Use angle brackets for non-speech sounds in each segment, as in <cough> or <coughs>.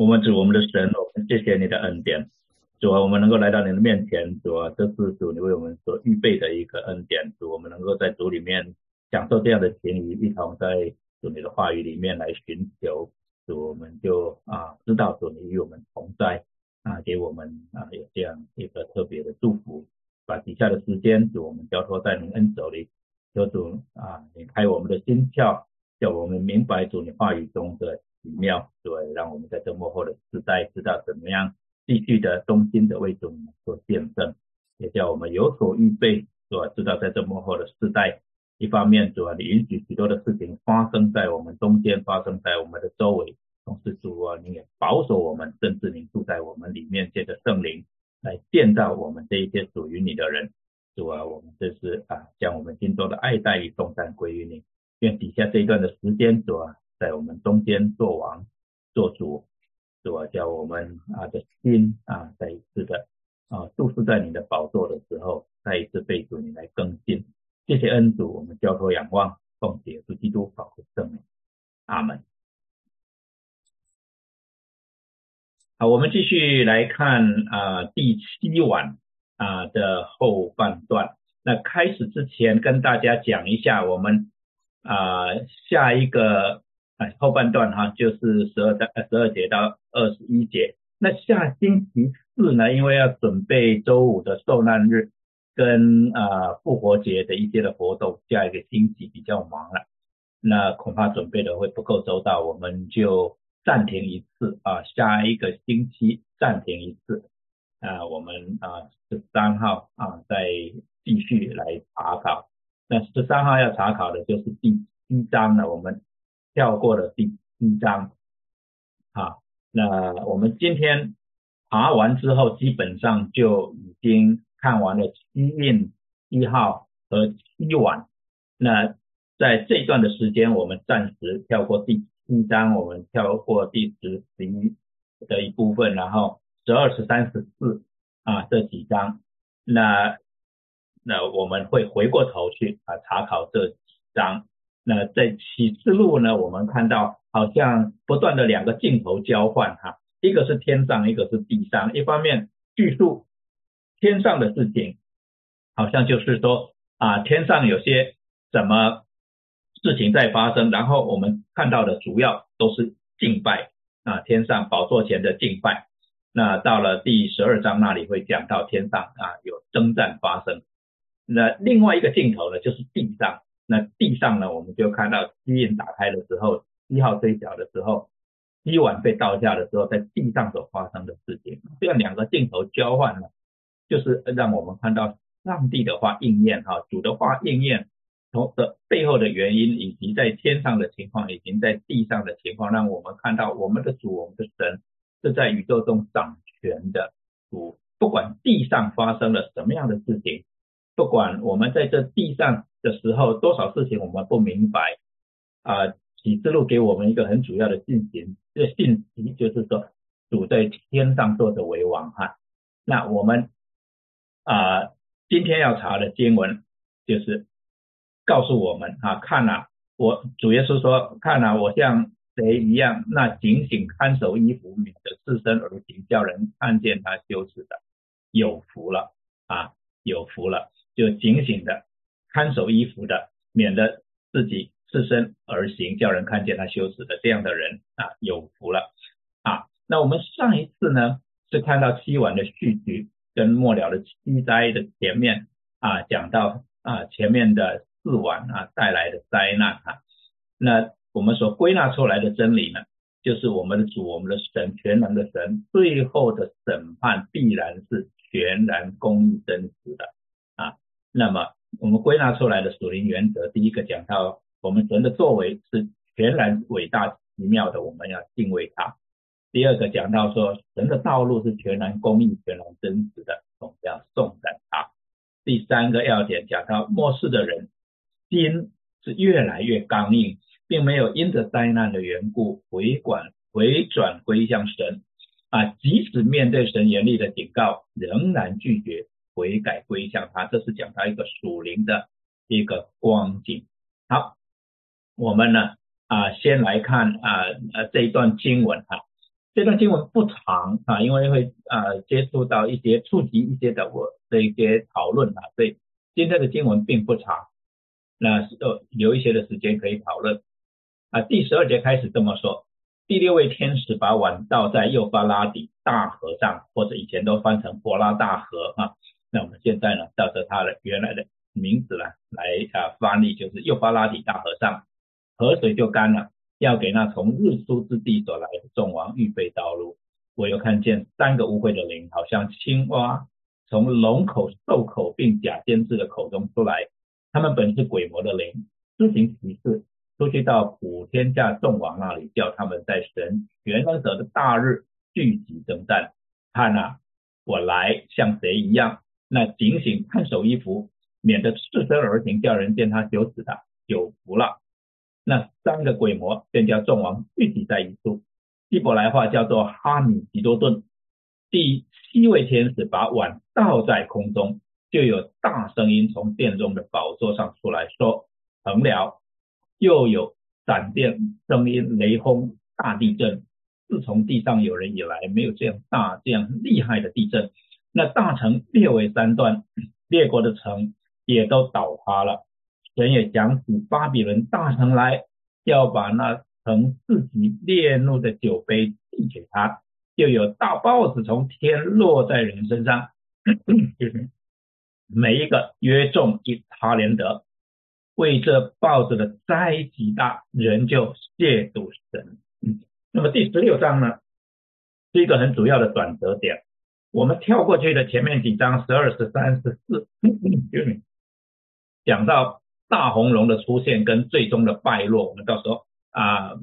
我们主我们的神，我们谢谢你的恩典，主啊，我们能够来到你的面前，主啊，这是主你为我们所预备的一个恩典，主我们能够在主里面享受这样的情谊，一同在主你的话语里面来寻求，主我们就啊知道主你与我们同在啊，给我们啊有这样一个特别的祝福，把底下的时间主我们交托在您恩手里，求主啊，你开我们的心窍，叫我们明白主你话语中的。奇妙，对，让我们在这幕后的时代知道怎么样继续的忠心的为主做见证，也叫我们有所预备，是吧？知道在这幕后的时代，一方面主啊，你允许许多的事情发生在我们中间，发生在我们的周围，同时主啊，你也保守我们，甚至你住在我们里面，借着圣灵来建造我们这一些属于你的人，主啊，我们这是啊，将我们心中的爱戴与重担归于你，愿底下这一段的时间，主啊。在我们中间做王做主，是吧？叫我们啊的心啊再一次的啊注视在你的宝座的时候，再一次被主你来更新。谢谢恩主，我们交托仰望，奉耶稣基督宝贵圣名，阿门。好，我们继续来看啊第七晚啊的后半段。那开始之前跟大家讲一下，我们啊下一个。哎，后半段哈，就是十二到十二节到二十一节。那下星期四呢，因为要准备周五的受难日跟啊复活节的一些的活动，下一个星期比较忙了，那恐怕准备的会不够周到，我们就暂停一次啊，下一个星期暂停一次啊，我们啊十三号啊再继续来查考。那十三号要查考的就是第七章了，我们。跳过了第一章，好，那我们今天爬完之后，基本上就已经看完了七印一号和七晚。那在这段的时间，我们暂时跳过第七章，我们跳过第十、十一的一部分，然后十二、十三、十四啊这几章，那那我们会回过头去啊查考这几章。那在启示录呢，我们看到好像不断的两个镜头交换哈，一个是天上，一个是地上。一方面叙述天上的事情，好像就是说啊，天上有些什么事情在发生，然后我们看到的主要都是敬拜啊，天上宝座前的敬拜。那到了第十二章那里会讲到天上啊有征战发生。那另外一个镜头呢，就是地上。那地上呢，我们就看到基印打开的时候，一号追缴的时候，基碗被倒下的时候，在地上所发生的事情。这样两个镜头交换呢，就是让我们看到上帝的话应验哈，主的话应验从的背后的原因，以及在天上的情况，以及在地上的情况，让我们看到我们的主，我们的神是在宇宙中掌权的主，不管地上发生了什么样的事情，不管我们在这地上。的时候，多少事情我们不明白啊？启示录给我们一个很主要的信息，这信息就是说，主在天上坐着为王哈。那我们啊，今天要查的经文就是告诉我们啊，看了我主耶稣说，看了我像谁一样，那警醒看守衣服，免得自身而行，叫人看见他羞耻的，有福了啊，有福了，就警醒的。看守衣服的，免得自己自身而行，叫人看见他羞耻的这样的人啊，有福了啊。那我们上一次呢，是看到七晚的序曲跟末了的七灾的前面啊，讲到啊前面的四晚啊带来的灾难啊。那我们所归纳出来的真理呢，就是我们的主，我们的神，全能的神，最后的审判必然是全然公义真实的啊。那么我们归纳出来的属灵原则，第一个讲到我们神的作为是全然伟大奇妙的，我们要敬畏他；第二个讲到说神的道路是全然公义、全然真实的，我们要颂赞他；第三个要点讲到末世的人心是越来越刚硬，并没有因着灾难的缘故回管回转归向神啊，即使面对神严厉的警告，仍然拒绝。悔改归向他，这是讲到一个属灵的一个光景。好，我们呢啊，先来看啊呃这一段经文哈。这段经文不长啊，因为会啊接触到一些触及一些的我的一些讨论啊，所以今天的经文并不长，那呃留一些的时间可以讨论啊。第十二节开始这么说：第六位天使把碗倒在幼发拉底大河上，或者以前都翻成柏拉大河啊。那我们现在呢，照着他的原来的名字呢来啊翻译，就是幼发拉底大和尚，河水就干了。要给那从日出之地所来的众王预备道路。我又看见三个污秽的灵，好像青蛙，从龙口、兽口并假先知的口中出来。他们本是鬼魔的灵，施行奇事，出去到普天下众王那里，叫他们在神元恩者的大日聚集征战。看啊，我来像谁一样？那警醒看守衣服，免得赤身而行，叫人见他羞耻的，有福了。那三个鬼魔便叫众王聚集在一处，希伯来话叫做哈米吉多顿。第七位天使把碗倒在空中，就有大声音从殿中的宝座上出来说：“成了。”又有闪电声音、雷轰、大地震。自从地上有人以来，没有这样大、这样厉害的地震。那大城列为三段，列国的城也都倒塌了。神也讲起巴比伦大城来，要把那曾自己烈怒的酒杯递给他，又有大豹子从天落在人身上，<coughs> 每一个约重一他连德，为这豹子的灾极大，人就亵渎神。那么第十六章呢，是一个很主要的转折点。我们跳过去的前面几章，十二、十三、十四，<coughs> 讲到。大红龙的出现跟最终的败落，我们到时候啊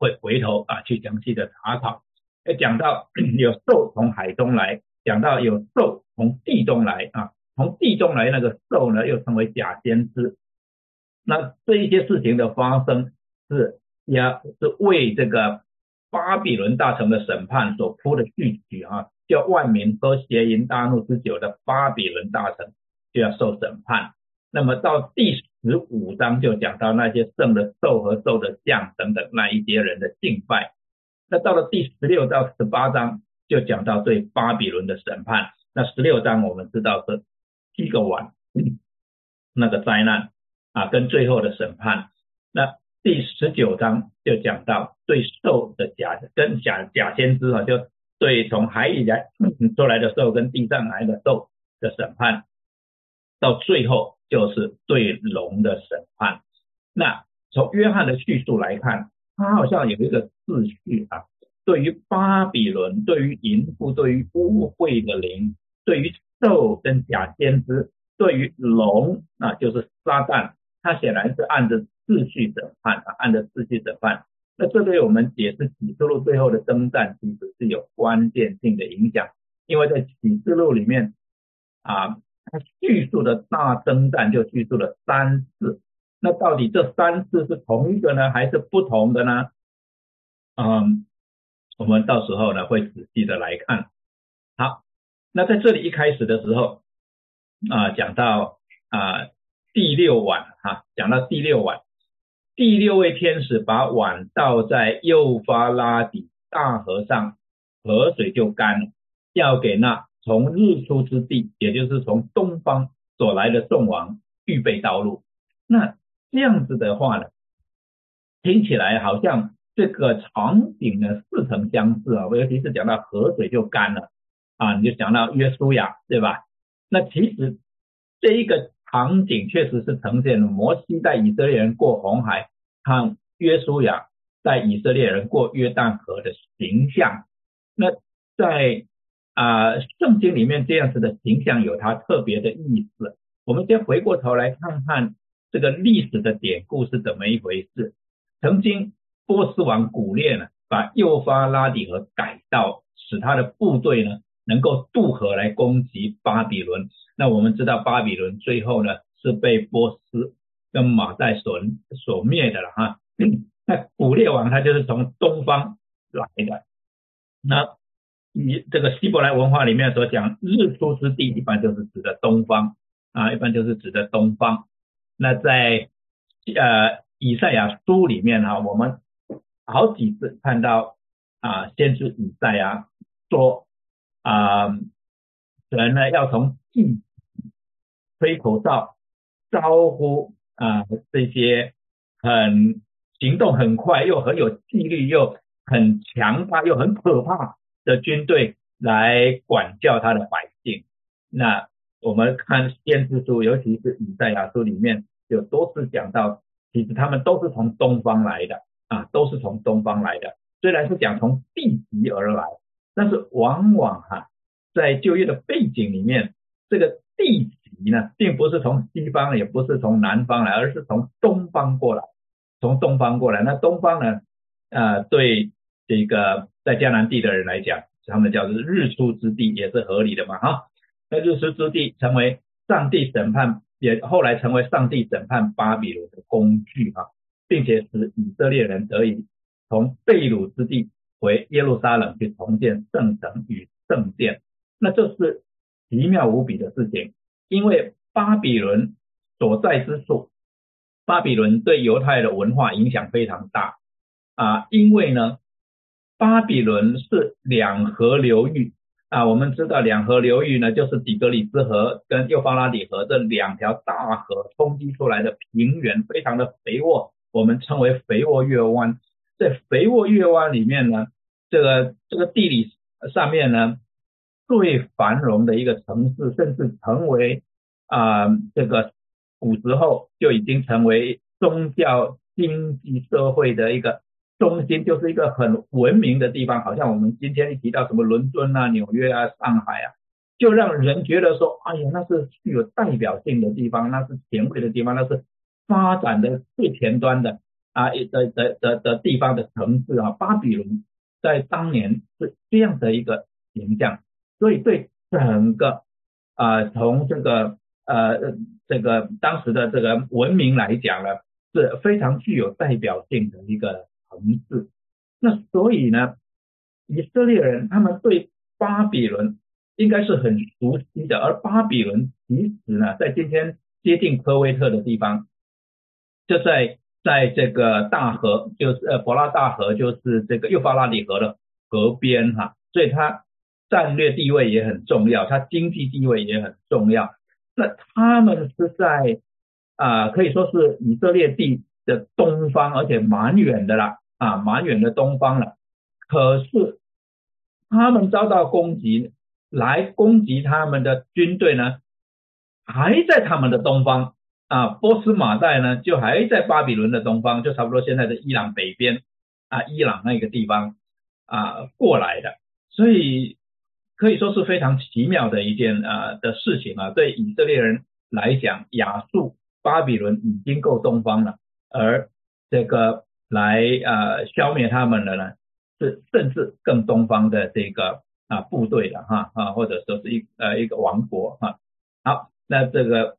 会回头啊去详细的查考。讲到 <clears throat> 有兽从海中来，讲到有兽从地中来啊，从地中来那个兽呢又称为假先知。那这一些事情的发生是要是为这个巴比伦大城的审判所铺的序曲啊，叫万民喝邪淫大怒之酒的巴比伦大城就要受审判。那么到第十五章就讲到那些圣的兽和兽的像等等那一些人的敬拜。那到了第十六到十八章就讲到对巴比伦的审判。那十六章我们知道是七个碗那个灾难啊，跟最后的审判。那第十九章就讲到对兽的假跟假假先知啊，就对从海里来出来的兽跟地上来的兽的审判。到最后。就是对龙的审判。那从约翰的叙述来看，他好像有一个秩序啊。对于巴比伦，对于淫妇，对于污秽的灵，对于兽跟假先知，对于龙，那就是撒旦，他显然是按着秩序审判啊，按照秩序审判。那这对我们解释启示录最后的征战，其实是有关键性的影响，因为在启示录里面啊。他叙述的大征战就叙述了三次，那到底这三次是同一个呢，还是不同的呢？嗯，我们到时候呢会仔细的来看。好，那在这里一开始的时候啊，讲到啊第六碗哈，讲到第六碗，第六位天使把碗倒在幼发拉底大河上，河水就干了，要给那。从日出之地，也就是从东方所来的众王预备道路。那这样子的话呢，听起来好像这个场景呢似曾相识啊。尤其是讲到河水就干了啊，你就讲到约书亚，对吧？那其实这一个场景确实是呈现了摩西带以色列人过红海，和约书亚带以色列人过约旦河的形象。那在啊，圣经里面这样子的形象有它特别的意思。我们先回过头来看看这个历史的典故是怎么一回事。曾经波斯王古列呢，把幼发拉底河改道，使他的部队呢能够渡河来攻击巴比伦。那我们知道巴比伦最后呢是被波斯跟马代所所灭的了哈。<clears throat> 那古列王他就是从东方来的，那。以这个希伯来文化里面所讲日出之地，一般就是指的东方啊，一般就是指的东方。那在呃以赛亚书里面哈，我们好几次看到啊先知以赛亚说啊，人呢要从地吹口哨招呼啊这些很行动很快又很有纪律又很强大又很可怕的军队来管教他的百姓。那我们看先知书，尤其是以赛亚书里面，有多次讲到，其实他们都是从东方来的啊，都是从东方来的。虽然是讲从地极而来，但是往往哈，在就业的背景里面，这个地极呢，并不是从西方，也不是从南方来，而是从东方过来，从东方过来。那东方呢，呃，对这个在迦南地的人来讲，他们叫做日出之地，也是合理的嘛，哈。那日出之地成为上帝审判，也后来成为上帝审判巴比伦的工具哈，并且使以色列人得以从被掳之地回耶路撒冷去重建圣城与圣殿。那这是奇妙无比的事情，因为巴比伦所在之处，巴比伦对犹太的文化影响非常大啊，因为呢，巴比伦是两河流域。啊，我们知道两河流域呢，就是底格里斯河跟幼发拉底河这两条大河冲击出来的平原，非常的肥沃，我们称为肥沃月湾。在肥沃月湾里面呢，这个这个地理上面呢，最繁荣的一个城市，甚至成为啊这个古时候就已经成为宗教、经济、社会的一个。中心就是一个很文明的地方，好像我们今天一提到什么伦敦啊、纽约啊、上海啊，就让人觉得说，哎呀，那是具有代表性的地方，那是前卫的地方，那是发展的最前端的啊的的的的地方的城市啊。巴比伦在当年是这样的一个形象，所以对整个啊从这个呃这个当时的这个文明来讲呢，是非常具有代表性的一个。城市，那所以呢，以色列人他们对巴比伦应该是很熟悉的，而巴比伦其实呢，在今天接近科威特的地方，就在在这个大河，就是呃伯拉大河，就是这个幼发拉底河的河边哈，所以它战略地位也很重要，它经济地位也很重要。那他们是在啊，可以说是以色列地的东方，而且蛮远的啦。啊，蛮远的东方了，可是他们遭到攻击，来攻击他们的军队呢，还在他们的东方啊，波斯马代呢就还在巴比伦的东方，就差不多现在的伊朗北边啊，伊朗那个地方啊过来的，所以可以说是非常奇妙的一件啊的事情啊，对以色列人来讲，亚述巴比伦已经够东方了，而这个。来呃消灭他们的呢，是甚至更东方的这个啊部队的哈啊或者说是一呃一个王国哈好那这个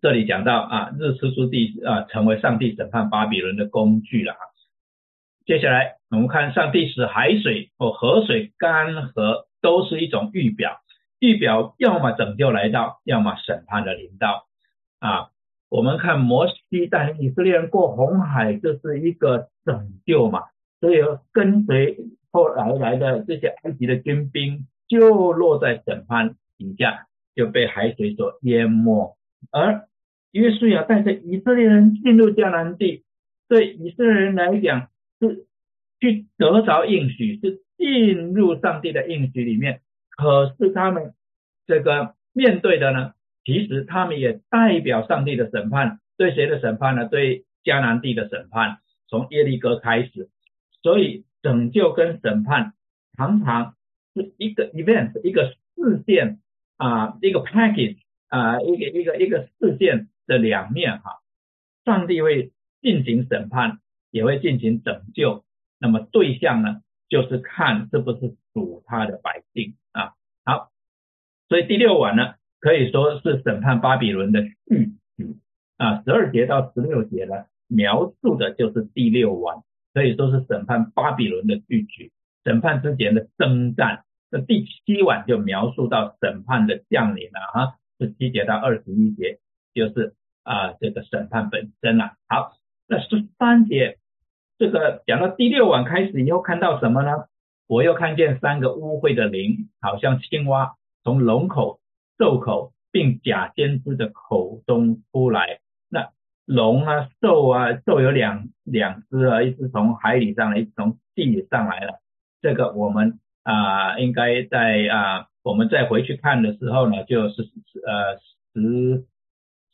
这里讲到啊日出之地啊成为上帝审判巴比伦的工具了啊接下来我们看上帝使海水或河水干涸都是一种预表预表要么拯救来到要么审判的临到啊。我们看摩西带领以色列人过红海，这是一个拯救嘛？所以跟随后来来的这些埃及的军兵，就落在审判底下，就被海水所淹没。而约书亚带着以色列人进入迦南地，对以色列人来讲是去得着应许，是进入上帝的应许里面。可是他们这个面对的呢？其实他们也代表上帝的审判，对谁的审判呢？对迦南地的审判，从耶利哥开始。所以拯救跟审判常常是一个 event，一个事件啊，一个 package 啊，一个一个一个事件的两面哈。上帝会进行审判，也会进行拯救。那么对象呢，就是看是不是属他的百姓啊。好，所以第六晚呢。可以说是审判巴比伦的序曲啊，十二节到十六节呢，描述的就是第六晚，可以说是审判巴比伦的序曲，审判之前的征战。那第七晚就描述到审判的降临了哈，十七节到二十一节就是啊这个审判本身了。好，那十三节这个讲到第六晚开始以后看到什么呢？我又看见三个污秽的灵，好像青蛙，从龙口、兽口并假先知的口中出来。那龙啊、兽啊，兽有两两只啊，一只从海里上来，一只从地里上来了。这个我们啊，应该在啊，我们再回去看的时候呢，就是呃十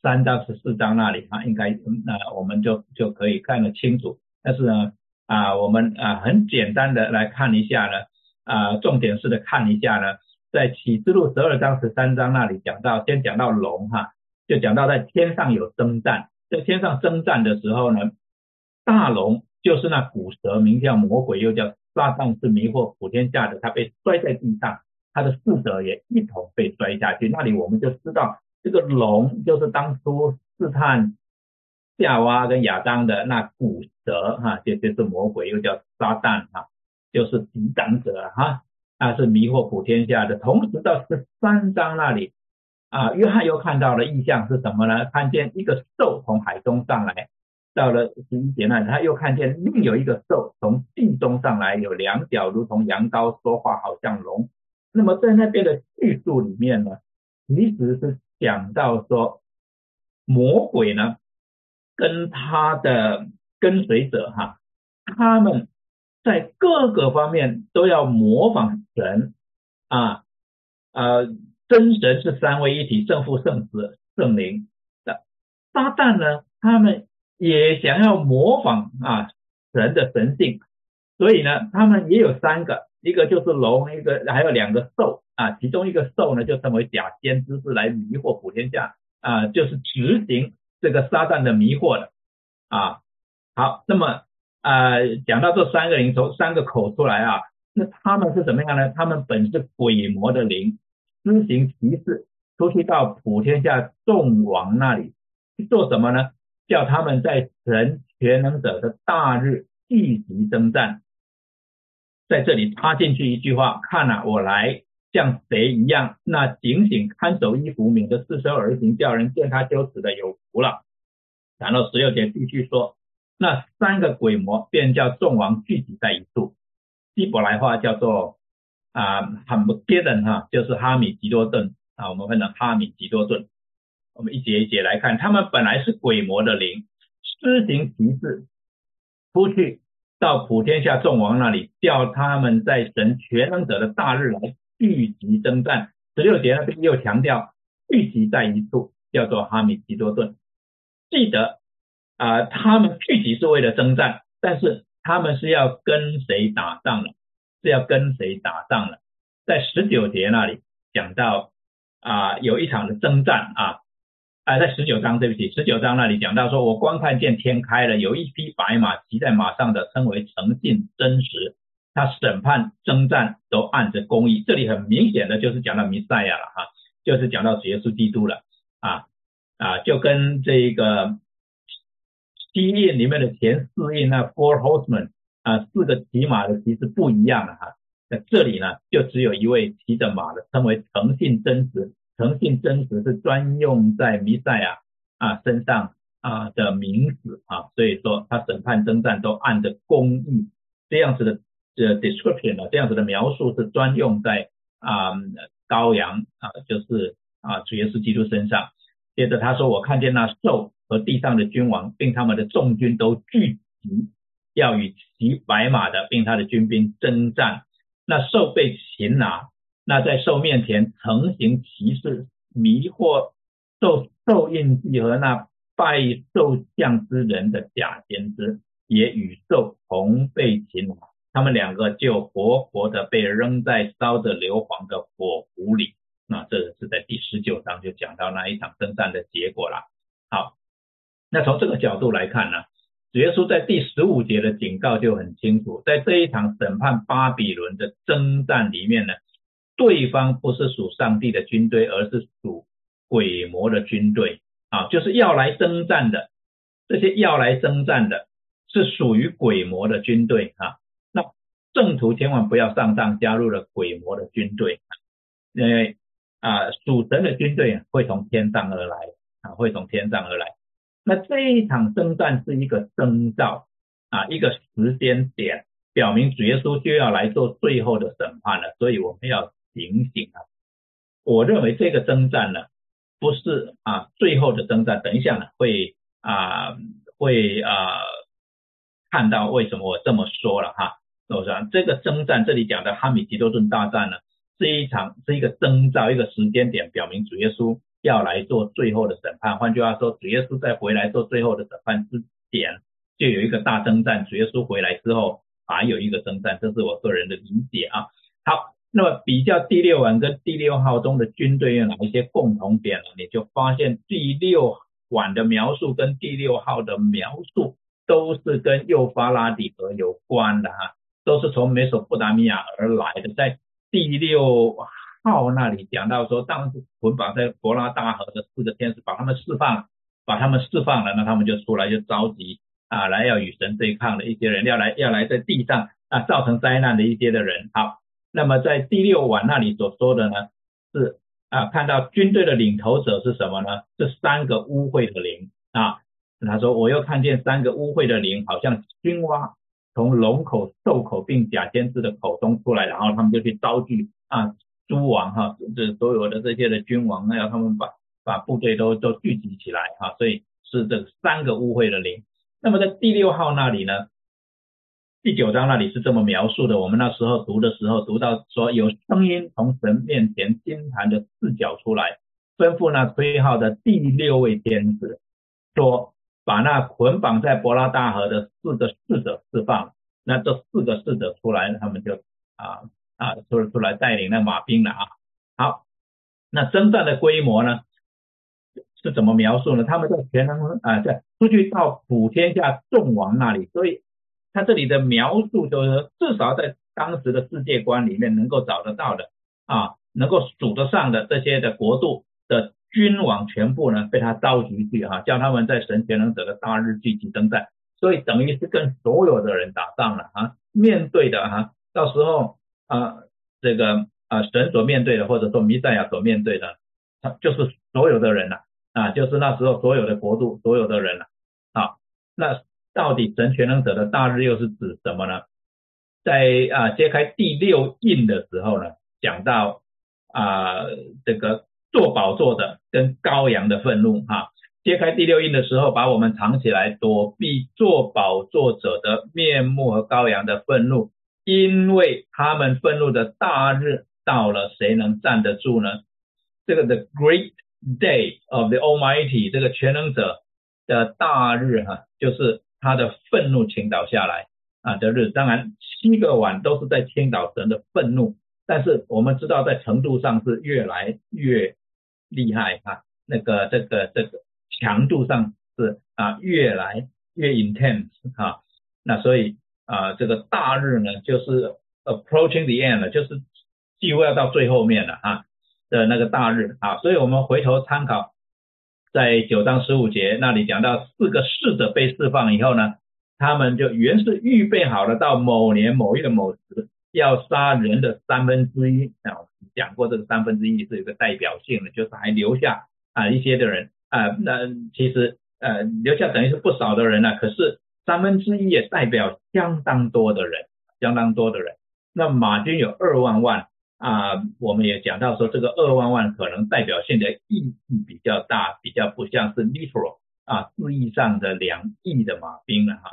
三到十四章那里啊，应该那我们就就可以看得清楚。但是呢。啊，我们啊很简单的来看一下呢，啊重点式的看一下呢，在启示录十二章十三章那里讲到，先讲到龙哈，就讲到在天上有征战，在天上征战的时候呢，大龙就是那古蛇，名叫魔鬼，又叫撒旦，是迷惑普天下的，他被摔在地上，他的四者也一同被摔下去。那里我们就知道，这个龙就是当初试探。夏娃跟亚当的那古蛇哈，就就是魔鬼，又叫撒旦哈，就是抵挡者哈，那是迷惑普天下的。同时到十三章那里啊，约翰又看到了异象是什么呢？看见一个兽从海中上来，到了十一节那里，他又看见另有一个兽从地中上来，有两脚如同羊羔，说话好像龙。那么在那边的叙述里面呢，其实是讲到说魔鬼呢。跟他的跟随者哈，他们在各个方面都要模仿神啊，呃，真神是三位一体，圣父、圣子、圣灵的。撒旦呢，他们也想要模仿啊神的神性，所以呢，他们也有三个，一个就是龙，一个还有两个兽啊，其中一个兽呢就称为假先知，是来迷惑普天下啊，就是执行。这个撒旦的迷惑的啊，好，那么呃讲到这三个灵从三个口出来啊，那他们是怎么样呢？他们本是鬼魔的灵，施行歧视，出去到普天下众王那里去做什么呢？叫他们在神全能者的大日聚集征战。在这里插进去一句话，看啊，我来。像谁一样？那警醒看守衣服，免得自身而行，叫人见他羞耻的有福了。然后十六节继续说，那三个鬼魔便叫众王聚集在一处，希伯来话叫做啊哈姆杰顿哈，就是哈米吉多顿啊，我们分成哈米吉多顿。我们一节一节来看，他们本来是鬼魔的灵，施行歧视，出去到普天下众王那里，叫他们在神全能者的大日来。聚集征战，十六节那边又强调聚集在一处，叫做哈米吉多顿。记得啊，他们聚集是为了征战，但是他们是要跟谁打仗了？是要跟谁打仗了？在十九节那里讲到啊，有一场的征战啊啊，在十九章对不起，十九章那里讲到说，我光看见天开了，有一匹白马骑在马上的，称为诚信真实。他审判征战都按着公义，这里很明显的就是讲到弥赛亚了哈，就是讲到耶稣基督了啊啊，就跟这个七印里面的前四印那 Four Horsemen 啊四个骑马的其实不一样的哈，那这里呢就只有一位骑着马的，称为诚信真实，诚信真实是专用在弥赛亚啊身上啊的名字啊，所以说他审判征战都按着公义这样子的。这 description 呢，这样子的描述是专用在啊羔羊啊，就是啊主耶稣基督身上。接着他说，我看见那兽和地上的君王，并他们的众军都聚集，要与骑白马的，并他的军兵征战。那兽被擒拿，那在兽面前成行骑士，迷惑兽兽印记和那拜兽像之人的假先知，也与兽同被擒拿。他们两个就活活的被扔在烧着硫磺的火湖里。那这是在第十九章就讲到那一场征战的结果了。好，那从这个角度来看呢，主耶稣在第十五节的警告就很清楚，在这一场审判巴比伦的征战里面呢，对方不是属上帝的军队，而是属鬼魔的军队啊，就是要来征战的这些要来征战的，是属于鬼魔的军队啊。那正途千万不要上当，加入了鬼魔的军队，因为啊，属神的军队会从天上而来啊，会从天上而来。那这一场征战是一个征兆啊，一个时间点表明主耶稣就要来做最后的审判了，所以我们要警醒啊！我认为这个征战呢，不是啊最后的征战，等一下呢会啊会啊看到为什么我这么说了哈。我说这个征战这里讲的哈米吉多顿大战呢，是一场是一个征兆，一个时间点，表明主耶稣要来做最后的审判。换句话说，主耶稣在回来做最后的审判之前，就有一个大征战。主耶稣回来之后。还有一个征战，这是我个人的理解啊。好，那么比较第六晚跟第六号中的军队有哪一些共同点呢？你就发现第六晚的描述跟第六号的描述都是跟幼发拉底河有关的哈，都是从美索不达米亚而来的。在第六号那里讲到说，当时捆绑在伯拉大河的四个天使把他们释放，把他们释放了，那他们就出来就着急。啊，来要与神对抗的一些人，要来要来在地上啊造成灾难的一些的人。好，那么在第六晚那里所说的呢，是啊看到军队的领头者是什么呢？这三个污秽的灵啊。他说我又看见三个污秽的灵，好像青蛙从龙口、兽口并假先知的口中出来，然后他们就去招聚啊诸王哈，这所有的这些的君王，那要他们把把部队都都聚集起来哈，所以是这三个污秽的灵。那么在第六号那里呢？第九章那里是这么描述的。我们那时候读的时候，读到说有声音从神面前金坛的四角出来，吩咐那吹号的第六位天使说：“把那捆绑在伯拉大河的四个侍者释放。”那这四个侍者出来，他们就啊啊出出来带领那马兵了啊。好，那征战的规模呢？是怎么描述呢？他们在全能啊，在出去到普天下众王那里，所以他这里的描述就是至少在当时的世界观里面能够找得到的啊，能够数得上的这些的国度的君王全部呢被他召集去啊，叫他们在神全能者的大日聚集征战，所以等于是跟所有的人打仗了啊，面对的哈，到时候啊这个啊神所面对的或者说弥赛亚所面对的，他就是所有的人了。啊，就是那时候所有的国度，所有的人了。啊，那到底神全能者的大日又是指什么呢？在啊揭开第六印的时候呢，讲到啊这个做宝座的跟羔羊的愤怒哈。揭开第六印的时候，把我们藏起来，躲避做宝座者的面目和羔羊的愤怒，因为他们愤怒的大日到了，谁能站得住呢？这个 the great。Day of the Almighty，这个全能者的大日哈，就是他的愤怒倾倒下来啊的日。当然，七个碗都是在倾倒神的愤怒，但是我们知道在程度上是越来越厉害啊，那个这个这个强度上是啊越来越 intense 哈。那所以啊这个大日呢，就是 approaching the end 了，就是几乎要到最后面了啊。的那个大日啊，所以我们回头参考，在九章十五节那里讲到四个侍者被释放以后呢，他们就原是预备好了，到某年某月的某时要杀人的三分之一啊，讲过这个三分之一是有个代表性的，就是还留下啊一些的人啊，那其实呃留下等于是不少的人了，可是三分之一也代表相当多的人，相当多的人，那马军有二万万。啊，我们也讲到说，这个二万万可能代表性的意义比较大，比较不像是 literal 啊字义上的两亿的马兵了哈，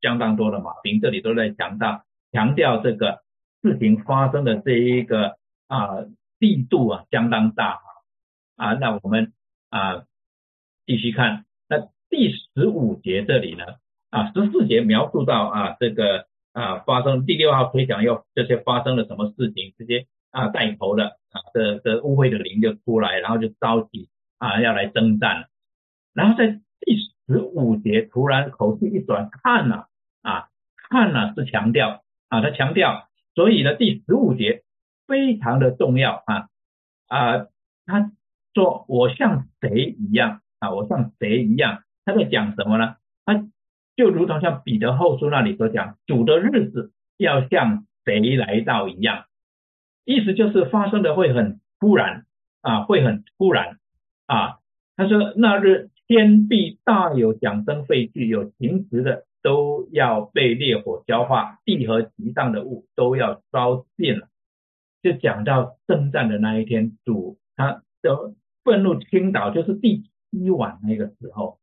相当多的马兵，这里都在强调强调这个事情发生的这一个啊力度啊相当大啊啊，那我们啊继续看，那第十五节这里呢啊十四节描述到啊这个啊发生第六号推想又这些发生了什么事情这些。啊，带头的啊，这这污秽的灵就出来，然后就着急啊，要来征战。然后在第十五节突然口气一转，看了啊，看了是强调啊，他强调，所以呢，第十五节非常的重要啊啊，他说我像谁一样啊，我像谁一样？他在讲什么呢？他就如同像彼得后书那里所讲，主的日子要像谁来到一样。意思就是发生的会很突然啊，会很突然啊。他说那日天必大有响声废具，有行时的都要被烈火消化，地和其上的物都要烧尽了。就讲到征战的那一天，主他的愤怒倾倒，就是第七晚那个时候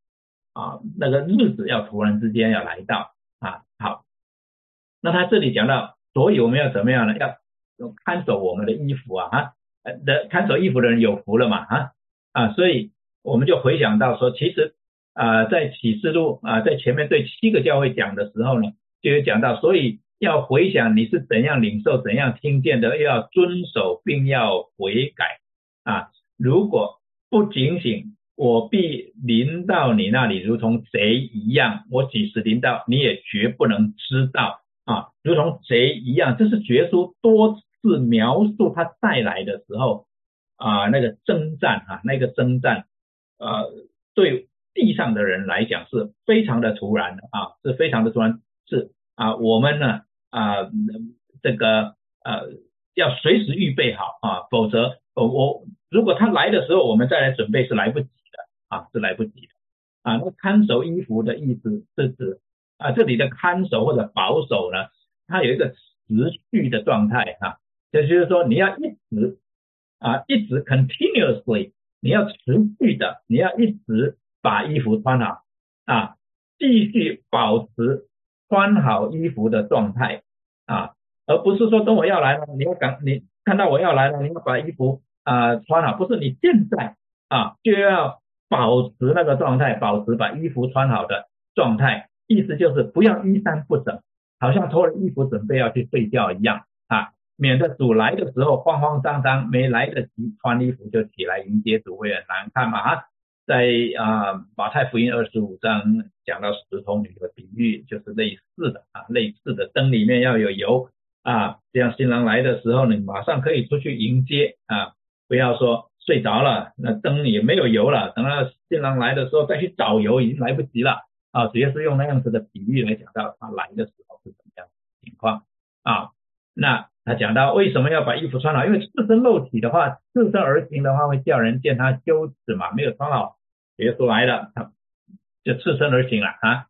啊，那个日子要突然之间要来到啊。好，那他这里讲到，所以我们要怎么样呢？要看守我们的衣服啊啊，的看守衣服的人有福了嘛啊啊，所以我们就回想到说，其实啊，在启示录啊，在前面对七个教会讲的时候呢，就有讲到，所以。要回想你是怎样领受、怎样听见的，又要遵守，并要悔改啊！如果不警醒，我必临到你那里，如同贼一样。我几时临到，你也绝不能知道啊！如同贼一样，这是绝书多是描述他再来的时候啊，那个征战啊，那个征战，呃，对地上的人来讲是非常的突然的啊，是非常的突然，是啊，我们呢？啊，这个呃，要随时预备好啊，否则我我如果他来的时候我们再来准备是来不及的啊，是来不及的啊。那看守衣服的意思是指啊，这里的看守或者保守呢，它有一个持续的状态哈，也就是说你要一直啊，一直 continuously，你要持续的，你要一直把衣服穿好啊，继续保持。穿好衣服的状态啊，而不是说等我要来了，你要赶，你看到我要来了，你要把衣服啊穿好，不是你现在啊就要保持那个状态，保持把衣服穿好的状态，意思就是不要衣衫不整，好像脱了衣服准备要去睡觉一样啊，免得主来的时候慌慌张张，没来得及穿衣服就起来迎接主会很难看嘛。啊。在啊马太福音二十五章讲到十童女的比喻，就是类似的啊，类似的灯里面要有油。啊，这样新郎来的时候你马上可以出去迎接啊，不要说睡着了，那灯也没有油了，等到新郎来的时候再去找油已经来不及了。啊，主要是用那样子的比喻来讲到他来的时候是怎么样情况。啊，那他讲到为什么要把衣服穿好，因为赤身露体的话，赤身而行的话会叫人见他羞耻嘛，没有穿好。耶稣来了，他就赤身而行了啊。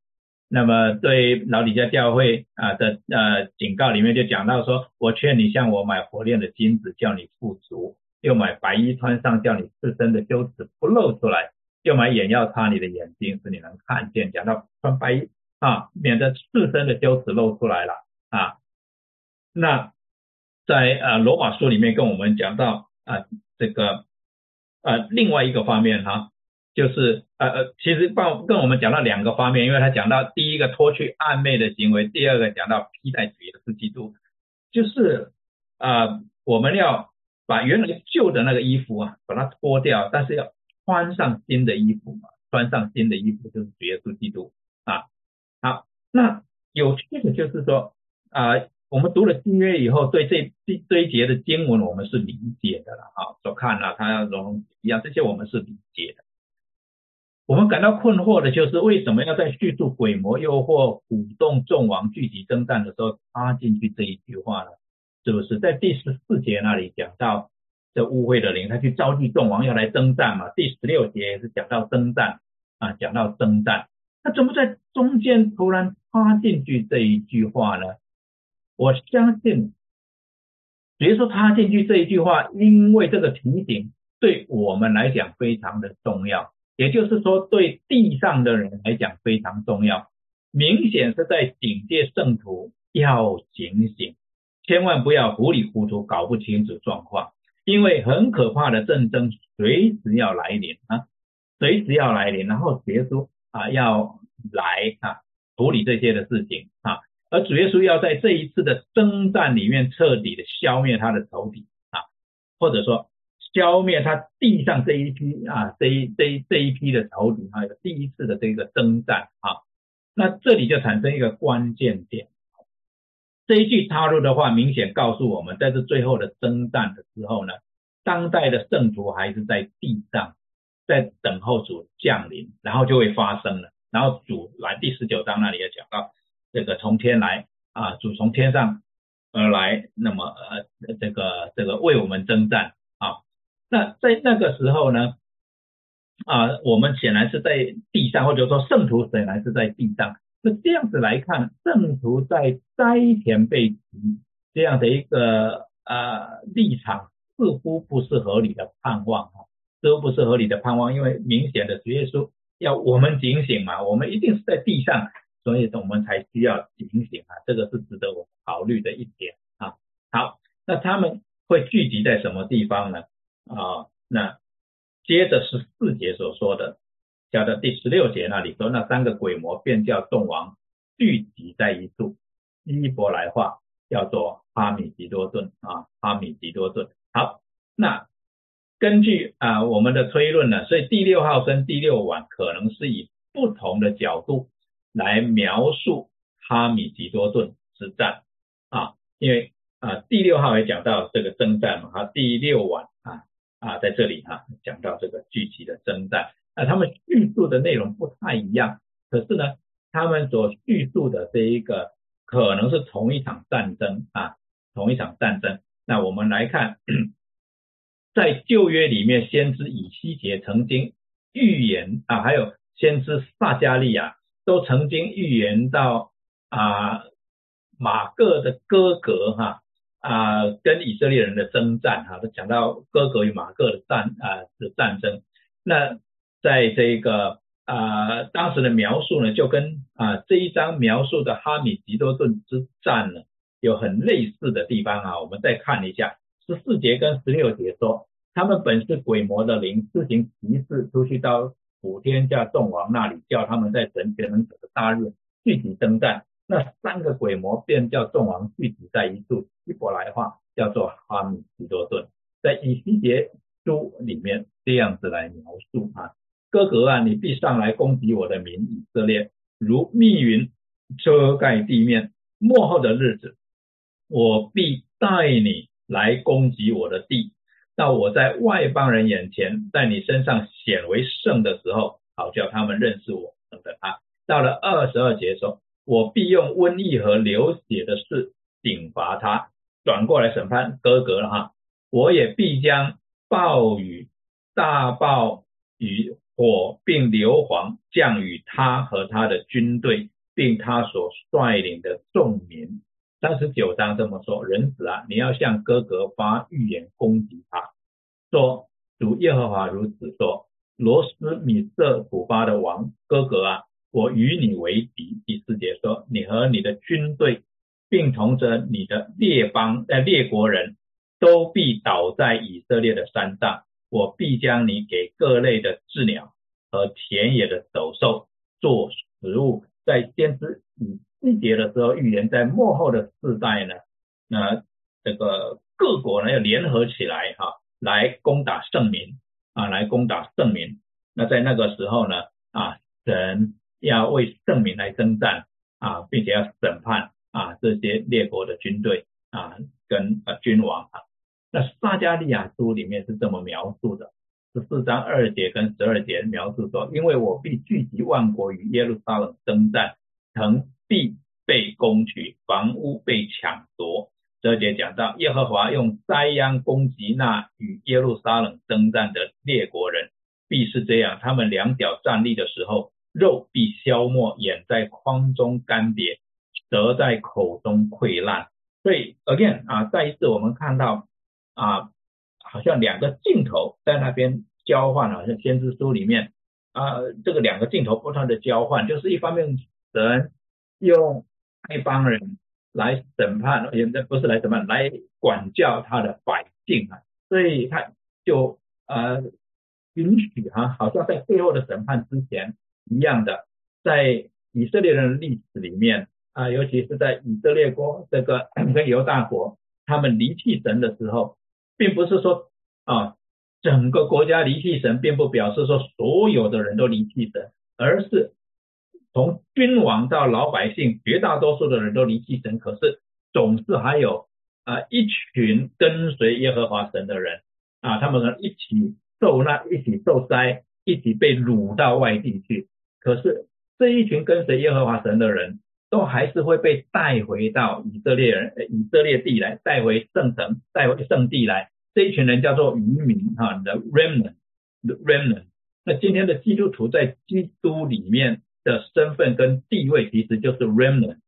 那么对老李家教会啊的呃警告里面就讲到说，我劝你向我买火炼的金子，叫你富足；又买白衣穿上，叫你赤身的羞耻不露出来；又买眼药擦你的眼睛，使你能看见。讲到穿白衣啊，免得赤身的羞耻露出来了啊。那在呃罗马书里面跟我们讲到啊这个呃另外一个方面哈。就是呃呃，其实帮跟我们讲到两个方面，因为他讲到第一个脱去暧昧的行为，第二个讲到披戴主耶稣基督，就是啊我们要把原来旧的那个衣服啊把它脱掉，但是要穿上新的衣服嘛，穿上新的衣服就是主耶稣基督啊。好，那有趣的就是说啊，我们读了新约以后，对这这这一节的经文我们是理解的了啊，所看了它要融一样，这些我们是理解的。我们感到困惑的就是为什么要在叙述鬼魔诱惑、鼓动众王聚集征战的时候插进去这一句话呢？是不是在第十四节那里讲到这污秽的灵，他去召集众王要来征战嘛？第十六节是讲到征战啊，讲到征战，那怎么在中间突然插进去这一句话呢？我相信，比如说他进去这一句话，因为这个提醒对我们来讲非常的重要。也就是说，对地上的人来讲非常重要，明显是在警戒圣徒要警醒，千万不要糊里糊涂搞不清楚状况，因为很可怕的战争随时要来临啊，随时要来临，然后耶稣啊要来啊处理这些的事情啊，而主耶稣要在这一次的征战里面彻底的消灭他的仇敌啊，或者说。消灭他地上这一批啊，这一这一这一批的仇敌，还有第一次的这个征战啊，那这里就产生一个关键点。这一句插入的话，明显告诉我们，在这最后的征战的时候呢，当代的圣徒还是在地上，在等候主降临，然后就会发生了。然后主来，第十九章那里也讲到，这个从天来啊，主从天上而来，那么呃，这个这个为我们征战啊。那在那个时候呢，啊，我们显然是在地上，或者说圣徒显然是在地上。那这样子来看，圣徒在灾田被提这样的一个呃立场，似乎不是合理的盼望啊，似乎不是合理的盼望，因为明显的主耶稣要我们警醒嘛，我们一定是在地上，所以我们才需要警醒啊，这个是值得我考虑的一点啊。好，那他们会聚集在什么地方呢？啊，那接着是四节所说的。讲到第十六节那里说，那三个鬼魔便叫众王聚集在一处，希伯来话叫做哈米吉多顿啊，哈米吉多顿。好，那根据啊我们的推论呢，所以第六号跟第六晚可能是以不同的角度来描述哈米吉多顿之战啊，因为啊第六号也讲到这个征战嘛，哈，第六晚啊啊在这里哈讲到这个具体的征战。啊，他们叙述的内容不太一样，可是呢，他们所叙述的这一个可能是同一场战争啊，同一场战争。那我们来看，<clears throat> 在旧约里面，先知以西结曾经预言啊，还有先知撒加利亚都曾经预言到啊，马各的哥哥哈啊，跟以色列人的征战哈，都讲到哥哥与马各的战啊的战争，那。在这个啊，当时的描述呢，就跟啊这一章描述的哈米吉多顿之战呢，有很类似的地方啊。我们再看一下十四节跟十六节说，他们本是鬼魔的灵，自行骑士出去到普天下众王那里，叫他们在神全能者的大日聚集征战。那三个鬼魔便叫众王聚集在一处，希伯来话叫做哈米吉多顿，在以西结书里面这样子来描述啊。哥哥啊，你必上来攻击我的民以色列，如密云遮盖地面。末后的日子，我必带你来攻击我的地，到我在外邦人眼前，在你身上显为圣的时候，好叫他们认识我。等等啊，到了二十二节说，我必用瘟疫和流血的事刑罚他，转过来审判哥哥了哈。我也必将暴雨、大暴雨。火并硫磺降雨他和他的军队，并他所率领的众民。三十九章这么说：人子啊，你要向哥哥发预言攻击他，说主耶和华如此说：罗斯米色古巴的王哥哥啊，我与你为敌。第四节说：你和你的军队，并同着你的列邦呃列国人都必倒在以色列的山上。我必将你给各类的鸷鸟和田野的走兽做食物。在先知以季节的时候预言，在末后的世代呢，那这个各国呢要联合起来哈，来攻打圣民啊，来攻打圣民。那在那个时候呢啊，神要为圣民来征战啊，并且要审判啊这些列国的军队啊跟啊君王啊。那撒加利亚书里面是这么描述的，十四章二节跟十二节描述说，因为我必聚集万国与耶路撒冷征战，城必被攻取，房屋被抢夺。这节讲到耶和华用灾殃攻击那与耶路撒冷征战的列国人，必是这样，他们两脚站立的时候，肉必消没，眼在眶中干瘪，舌在口中溃烂。所以 again 啊，再一次我们看到。啊，好像两个镜头在那边交换，好像先知书里面啊，这个两个镜头不断的交换，就是一方面神用一帮人来审判，也不是来审判，来管教他的百姓啊，所以他就呃允许哈，好像在最后的审判之前一样的，在以色列人的历史里面啊，尤其是在以色列国这个跟犹大国，他们离弃神的时候。并不是说啊，整个国家离弃神，并不表示说所有的人都离弃神，而是从君王到老百姓，绝大多数的人都离弃神。可是总是还有啊一群跟随耶和华神的人啊，他们一起受难，一起受灾，一起被掳到外地去。可是这一群跟随耶和华神的人都还是会被带回到以色列人以色列地来，带回圣城，带回圣地来。这一群人叫做渔民哈，the remnant，the remnant。那今天的基督徒在基督里面的身份跟地位其实就是 remnant。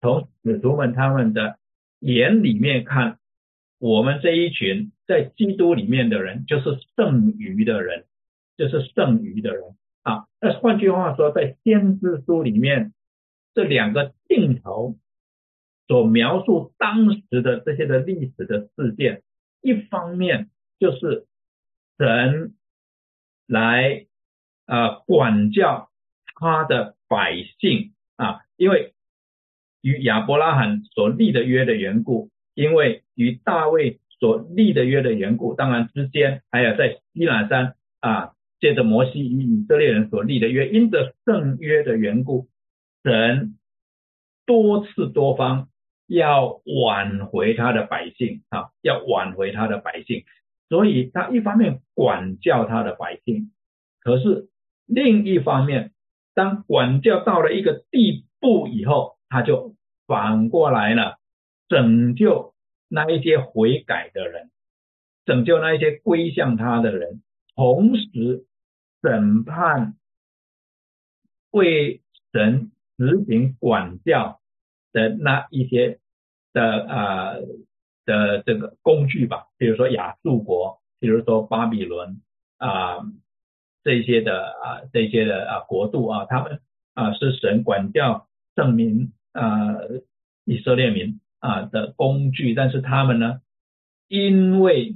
从使徒们他们的眼里面看，我们这一群在基督里面的人，就是剩余的人，就是剩余的人啊。那换句话说，在先知书里面，这两个镜头所描述当时的这些的历史的事件，一方面就是神来啊管教他的百姓啊，因为。与亚伯拉罕所立的约的缘故，因为与大卫所立的约的缘故，当然之间还有在西南山啊，借着摩西与以色列人所立的约，因着圣约的缘故，神多次多方要挽回他的百姓啊，要挽回他的百姓，所以他一方面管教他的百姓，可是另一方面，当管教到了一个地步以后，他就反过来了，拯救那一些悔改的人，拯救那一些归向他的人，同时审判为神执行管教的那一些的啊的这个工具吧，比如说亚述国，比如说巴比伦啊这些的啊这些的啊国度啊，他们啊是神管教证明。啊，以色列民啊的工具，但是他们呢，因为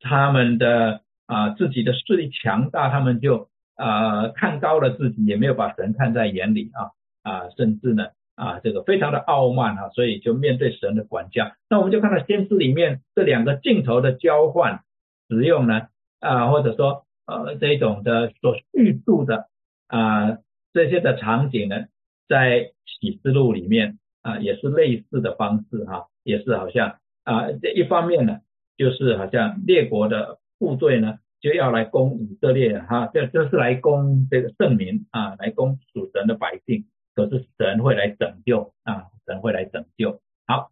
他们的啊自己的势力强大，他们就啊看高了自己，也没有把神看在眼里啊啊，甚至呢啊这个非常的傲慢啊，所以就面对神的管教。那我们就看到先知里面这两个镜头的交换使用呢啊，或者说呃这种的所叙述的啊这些的场景呢，在。启示录里面啊，也是类似的方式哈，也是好像啊，这一方面呢，就是好像列国的部队呢，就要来攻以色列哈，这这是来攻这个圣民啊，来攻属神的百姓，可是神会来拯救啊，神会来拯救。好，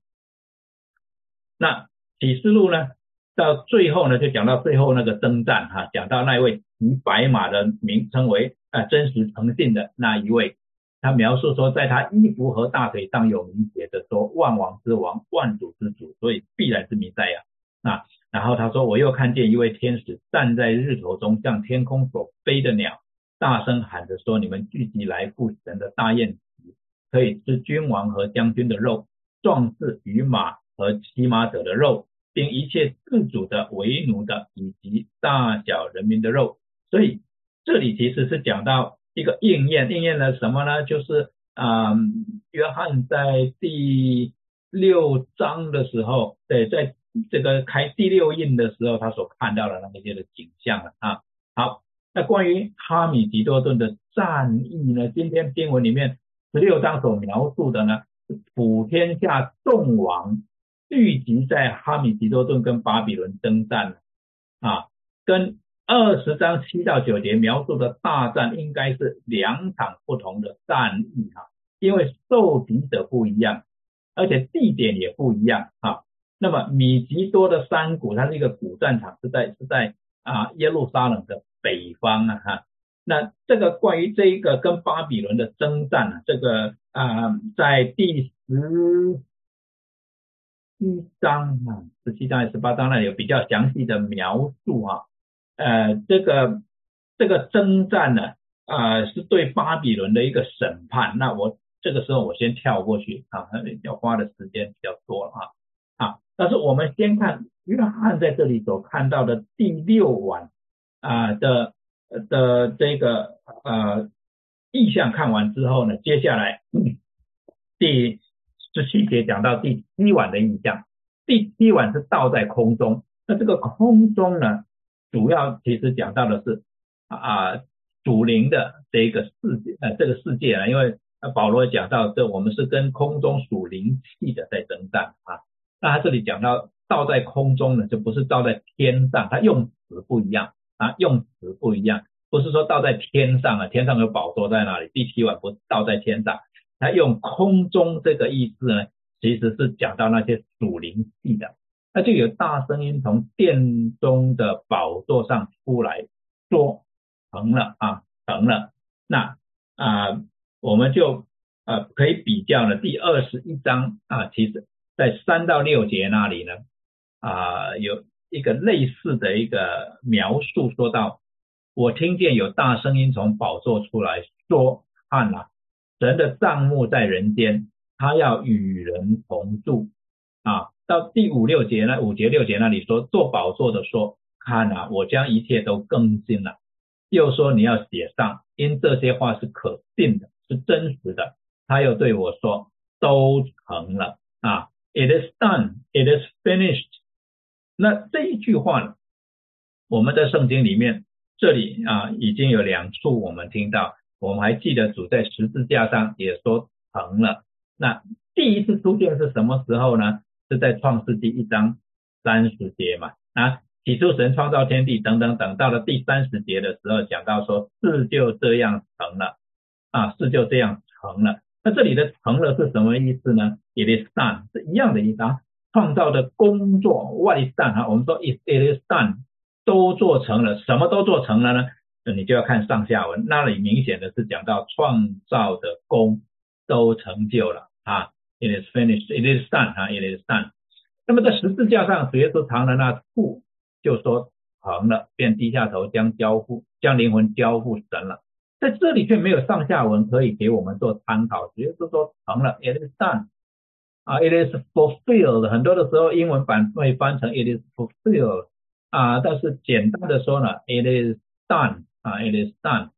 那启示录呢，到最后呢，就讲到最后那个征战哈，讲到那一位骑白马的名称为啊真实诚信的那一位。他描述说，在他衣服和大腿上有名写的说万王之王，万主之主，所以必然是弥赛亚啊。然后他说，我又看见一位天使站在日头中，向天空所飞的鸟，大声喊着说：你们聚集来赴神的大宴席，可以吃君王和将军的肉，壮士与马和骑马者的肉，并一切自主的为奴的以及大小人民的肉。所以这里其实是讲到。一个应验，应验了什么呢？就是啊，约翰在第六章的时候，对，在这个开第六印的时候，他所看到的那些的景象了啊。好，那关于哈米吉多顿的战役呢？今天经文里面十六章所描述的呢，普天下众王聚集在哈米吉多顿跟巴比伦征战啊，跟。二十章七到九节描述的大战应该是两场不同的战役哈，因为受敌者不一样，而且地点也不一样哈。那么米吉多的山谷，它是一个古战场，是在是在啊耶路撒冷的北方啊哈。那这个关于这一个跟巴比伦的征战啊，这个啊在第十七章啊十七章还是十八章呢有比较详细的描述啊。呃，这个这个征战呢，啊，是对巴比伦的一个审判。那我这个时候我先跳过去啊，要花的时间比较多了啊啊。但是我们先看约翰在这里所看到的第六晚啊的的这个呃意象，看完之后呢，接下来第十七节讲到第七晚的意象，第七晚是倒在空中，那这个空中呢？主要其实讲到的是啊主灵的这个世界呃这个世界啊，因为保罗讲到这我们是跟空中属灵气的在征战啊，那他这里讲到倒在空中呢，就不是倒在天上，他用词不一样啊，用词不一样，不是说倒在天上啊，天上有宝座在那里，第七晚不倒在天上，他用空中这个意思呢，其实是讲到那些属灵气的。那就有大声音从殿中的宝座上出来说：“成了啊，成了。”那啊，我们就呃可以比较了。第二十一章啊，其实在三到六节那里呢啊，有一个类似的一个描述，说到我听见有大声音从宝座出来说：“看啊，神的帐幕在人间，他要与人同住。”啊，到第五六节呢，五节六节那里说做宝座的说：“看啊，我将一切都更新了。”又说你要写上，因这些话是可信的，是真实的。他又对我说：“都成了啊，It is done, it is finished。”那这一句话呢，我们的圣经里面这里啊已经有两处我们听到，我们还记得主在十字架上也说成了。那第一次出现是什么时候呢？是在创世纪一章三十节嘛啊。起初神创造天地等等等，到了第三十节的时候讲到说事就这样成了啊，事就这样成了。那这里的成了是什么意思呢？It is done 是一样的意思啊。创造的工作 What is done 啊？我们说 It it is done 都做成了，什么都做成了呢？你就要看上下文，那里明显的是讲到创造的功都成就了啊。It is finished. It is done 啊。It is done。那么在十字架上，主耶稣藏的那父。就说成了，便低下头将交付，将灵魂交付神了。在这里却没有上下文可以给我们做参考，直接是说成了，it is done 啊，it is fulfilled。很多的时候英文版会翻成 it is fulfilled 啊，但是简单的说呢，it is done 啊，it is done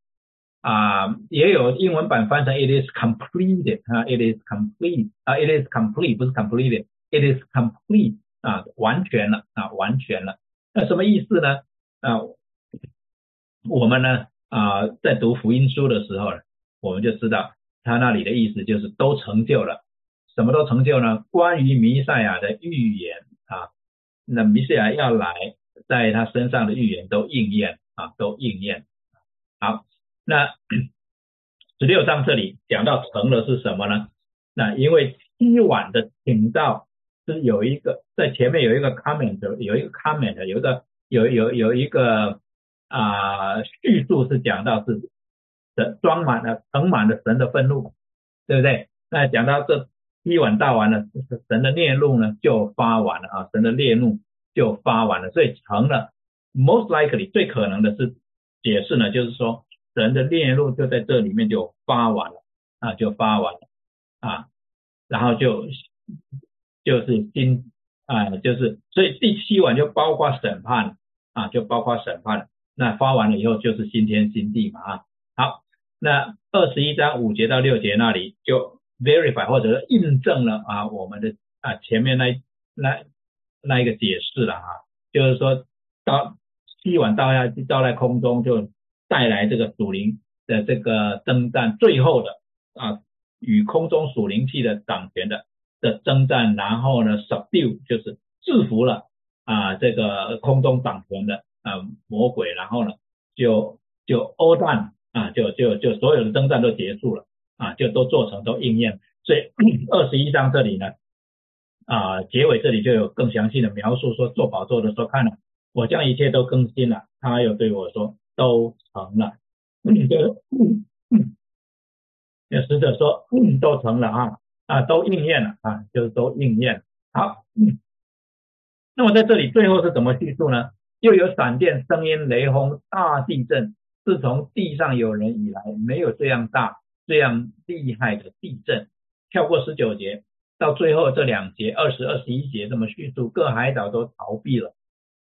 啊，也有英文版翻成 it is completed 啊，it is complete 啊，it is complete 不是 completed，it is complete 啊，完全了啊，完全了。那什么意思呢？啊，我们呢啊，在读福音书的时候呢，我们就知道他那里的意思就是都成就了，什么都成就呢？关于弥赛亚的预言啊，那弥赛亚要来，在他身上的预言都应验啊，都应验。好，那十六章这里讲到成了是什么呢？那因为七晚的请到。是有一个在前面有一个 comment，有一个 comment，有一个有有有一个啊叙述是讲到是神装满了盛满了神的愤怒，对不对？那讲到这一晚大完了，神的烈怒呢就发完了啊，神的烈怒就发完了，所以成了 most likely 最可能的是解释呢，就是说人的链路就在这里面就发完了啊，就发完了啊，然后就。就是新啊，就是所以第七晚就包括审判啊，就包括审判。那发完了以后就是新天新地嘛啊。好，那二十一章五节到六节那里就 verify 或者是印证了啊我们的啊前面那那那一个解释了啊，就是说到七晚到下到在空中就带来这个属灵的这个征战，最后的啊与空中属灵气的掌权的。的征战，然后呢，subdue 就是制服了啊，这个空中掌权的啊魔鬼，然后呢，就就 all done 啊，就就就所有的征战都结束了啊，就都做成都应验。所以二十一章这里呢啊，结尾这里就有更详细的描述，说做宝座的时候，看了我将一切都更新了，他又对我说都成了，就有使者说都成了啊。啊，都应验了啊，就是都应验。好，那么在这里最后是怎么叙述呢？又有闪电、声音、雷轰、大地震。自从地上有人以来，没有这样大、这样厉害的地震。跳过十九节，到最后这两节二十二、十一节这么叙述，各海岛都逃避了，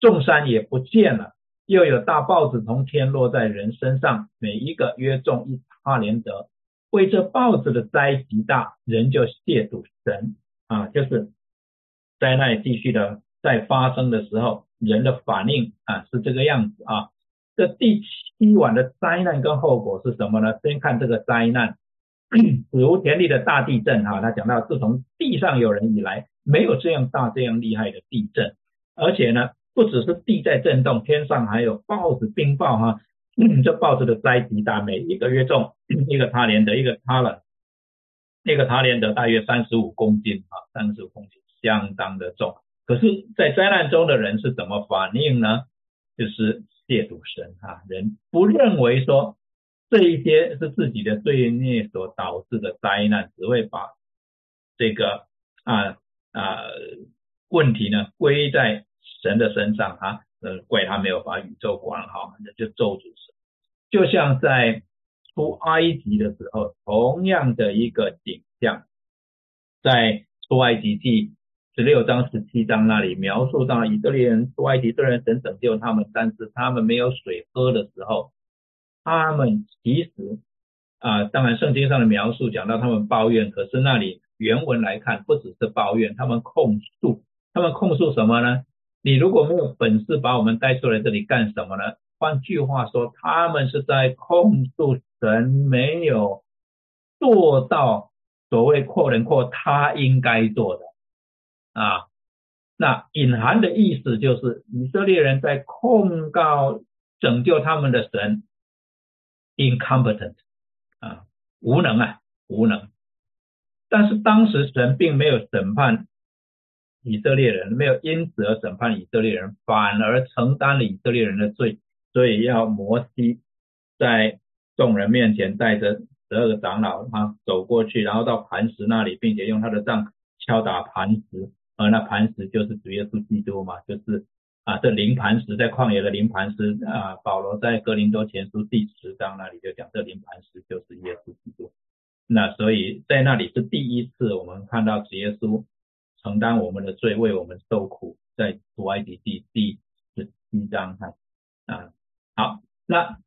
众山也不见了。又有大豹子从天落在人身上，每一个约重一哈连德。为这豹子的灾极大，人就亵渎神啊，就是灾难继续的在发生的时候，人的反应啊是这个样子啊。这第七晚的灾难跟后果是什么呢？先看这个灾难，史无前例的大地震哈。他讲到，自从地上有人以来，没有这样大、这样厉害的地震，而且呢，不只是地在震动，天上还有豹子、冰雹哈。这豹子的灾极大，每一个月重一个塔连德，一个塔了，那个塔连德大约三十五公斤啊，三十五公斤，相当的重。可是，在灾难中的人是怎么反应呢？就是亵渎神啊，人不认为说这一些是自己的罪孽所导致的灾难，只会把这个啊啊问题呢归在神的身上哈，呃，怪他没有把宇宙管好，那就咒诅神。就像在出埃及的时候，同样的一个景象，在出埃及记十六章、十七章那里描述到以色列人出埃及，虽然神拯救他们，但是他们没有水喝的时候，他们其实啊，当然圣经上的描述讲到他们抱怨，可是那里原文来看，不只是抱怨，他们控诉，他们控诉什么呢？你如果没有本事把我们带出来这里干什么呢？换句话说，他们是在控诉神没有做到所谓扩人扩他应该做的啊。那隐含的意思就是以色列人在控告拯救他们的神 incompetent 啊，无能啊，无能。但是当时神并没有审判以色列人，没有因此而审判以色列人，反而承担了以色列人的罪。所以要摩西在众人面前带着十二个长老，他走过去，然后到磐石那里，并且用他的杖敲打磐石，而那磐石就是主耶稣基督嘛，就是啊这灵磐石在旷野的灵磐石啊，保罗在哥林多前书第十章那里就讲这灵磐石就是耶稣基督。那所以在那里是第一次我们看到主耶稣承担我们的罪，为我们受苦，在出埃及记第十七章哈啊。好，那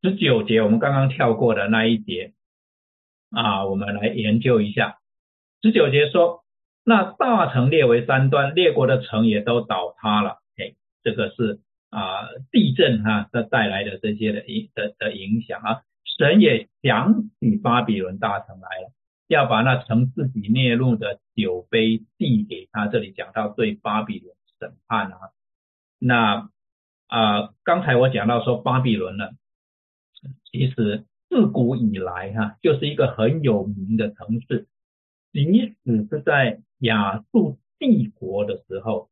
十九节我们刚刚跳过的那一节啊，我们来研究一下。十九节说，那大城列为三端，列国的城也都倒塌了。哎，这个是啊地震哈，它带来的这些的影的的影响啊。神也想起巴比伦大城来了，要把那曾自己列入的酒杯递给他。这里讲到对巴比伦审判啊，那。啊，刚才我讲到说巴比伦呢，其实自古以来哈，就是一个很有名的城市。即使是在亚述帝国的时候，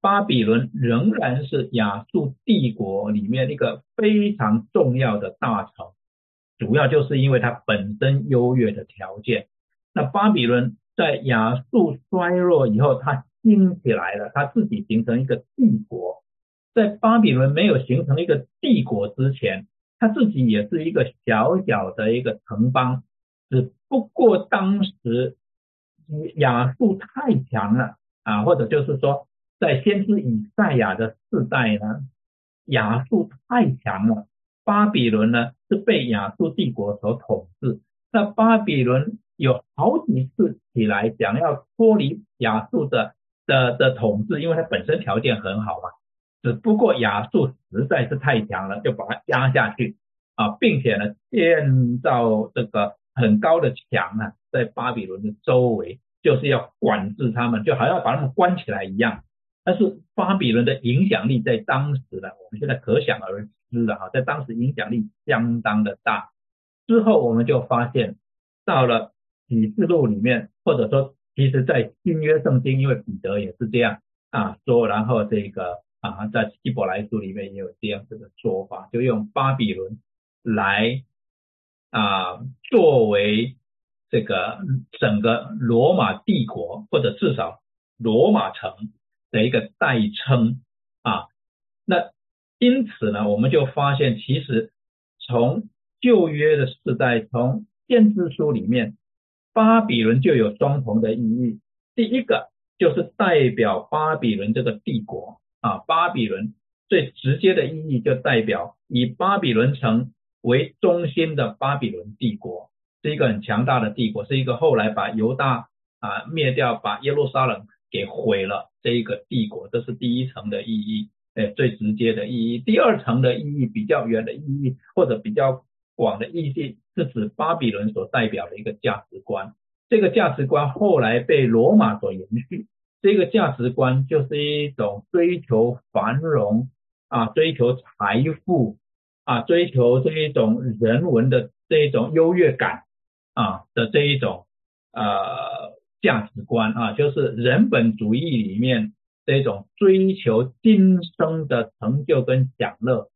巴比伦仍然是亚述帝国里面一个非常重要的大城。主要就是因为它本身优越的条件。那巴比伦在亚述衰弱以后，它兴起来了，它自己形成一个帝国。在巴比伦没有形成一个帝国之前，他自己也是一个小小的一个城邦，只不过当时亚述太强了啊，或者就是说，在先知以赛亚的世代呢，亚述太强了，巴比伦呢是被亚述帝国所统治。那巴比伦有好几次起来想要脱离亚述的的的统治，因为它本身条件很好嘛。只不过亚述实在是太强了，就把它压下去啊，并且呢建造这个很高的墙啊，在巴比伦的周围，就是要管制他们，就好像把他们关起来一样。但是巴比伦的影响力在当时呢，我们现在可想而知了哈，在当时影响力相当的大。之后我们就发现，到了启示录里面，或者说其实在新约圣经，因为彼得也是这样啊说，然后这个。啊，在希伯来书里面也有这样子的说法，就用巴比伦来啊作为这个整个罗马帝国或者至少罗马城的一个代称啊。那因此呢，我们就发现，其实从旧约的时代，从先知书里面，巴比伦就有双重的意义。第一个就是代表巴比伦这个帝国。啊，巴比伦最直接的意义就代表以巴比伦城为中心的巴比伦帝国，是一个很强大的帝国，是一个后来把犹大啊灭掉，把耶路撒冷给毁了这一个帝国，这是第一层的意义，哎，最直接的意义。第二层的意义比较远的意义，或者比较广的意义，是指巴比伦所代表的一个价值观，这个价值观后来被罗马所延续。这个价值观就是一种追求繁荣啊，追求财富啊，追求这一种人文的这一种优越感啊的这一种呃价值观啊，就是人本主义里面这种追求今生的成就跟享乐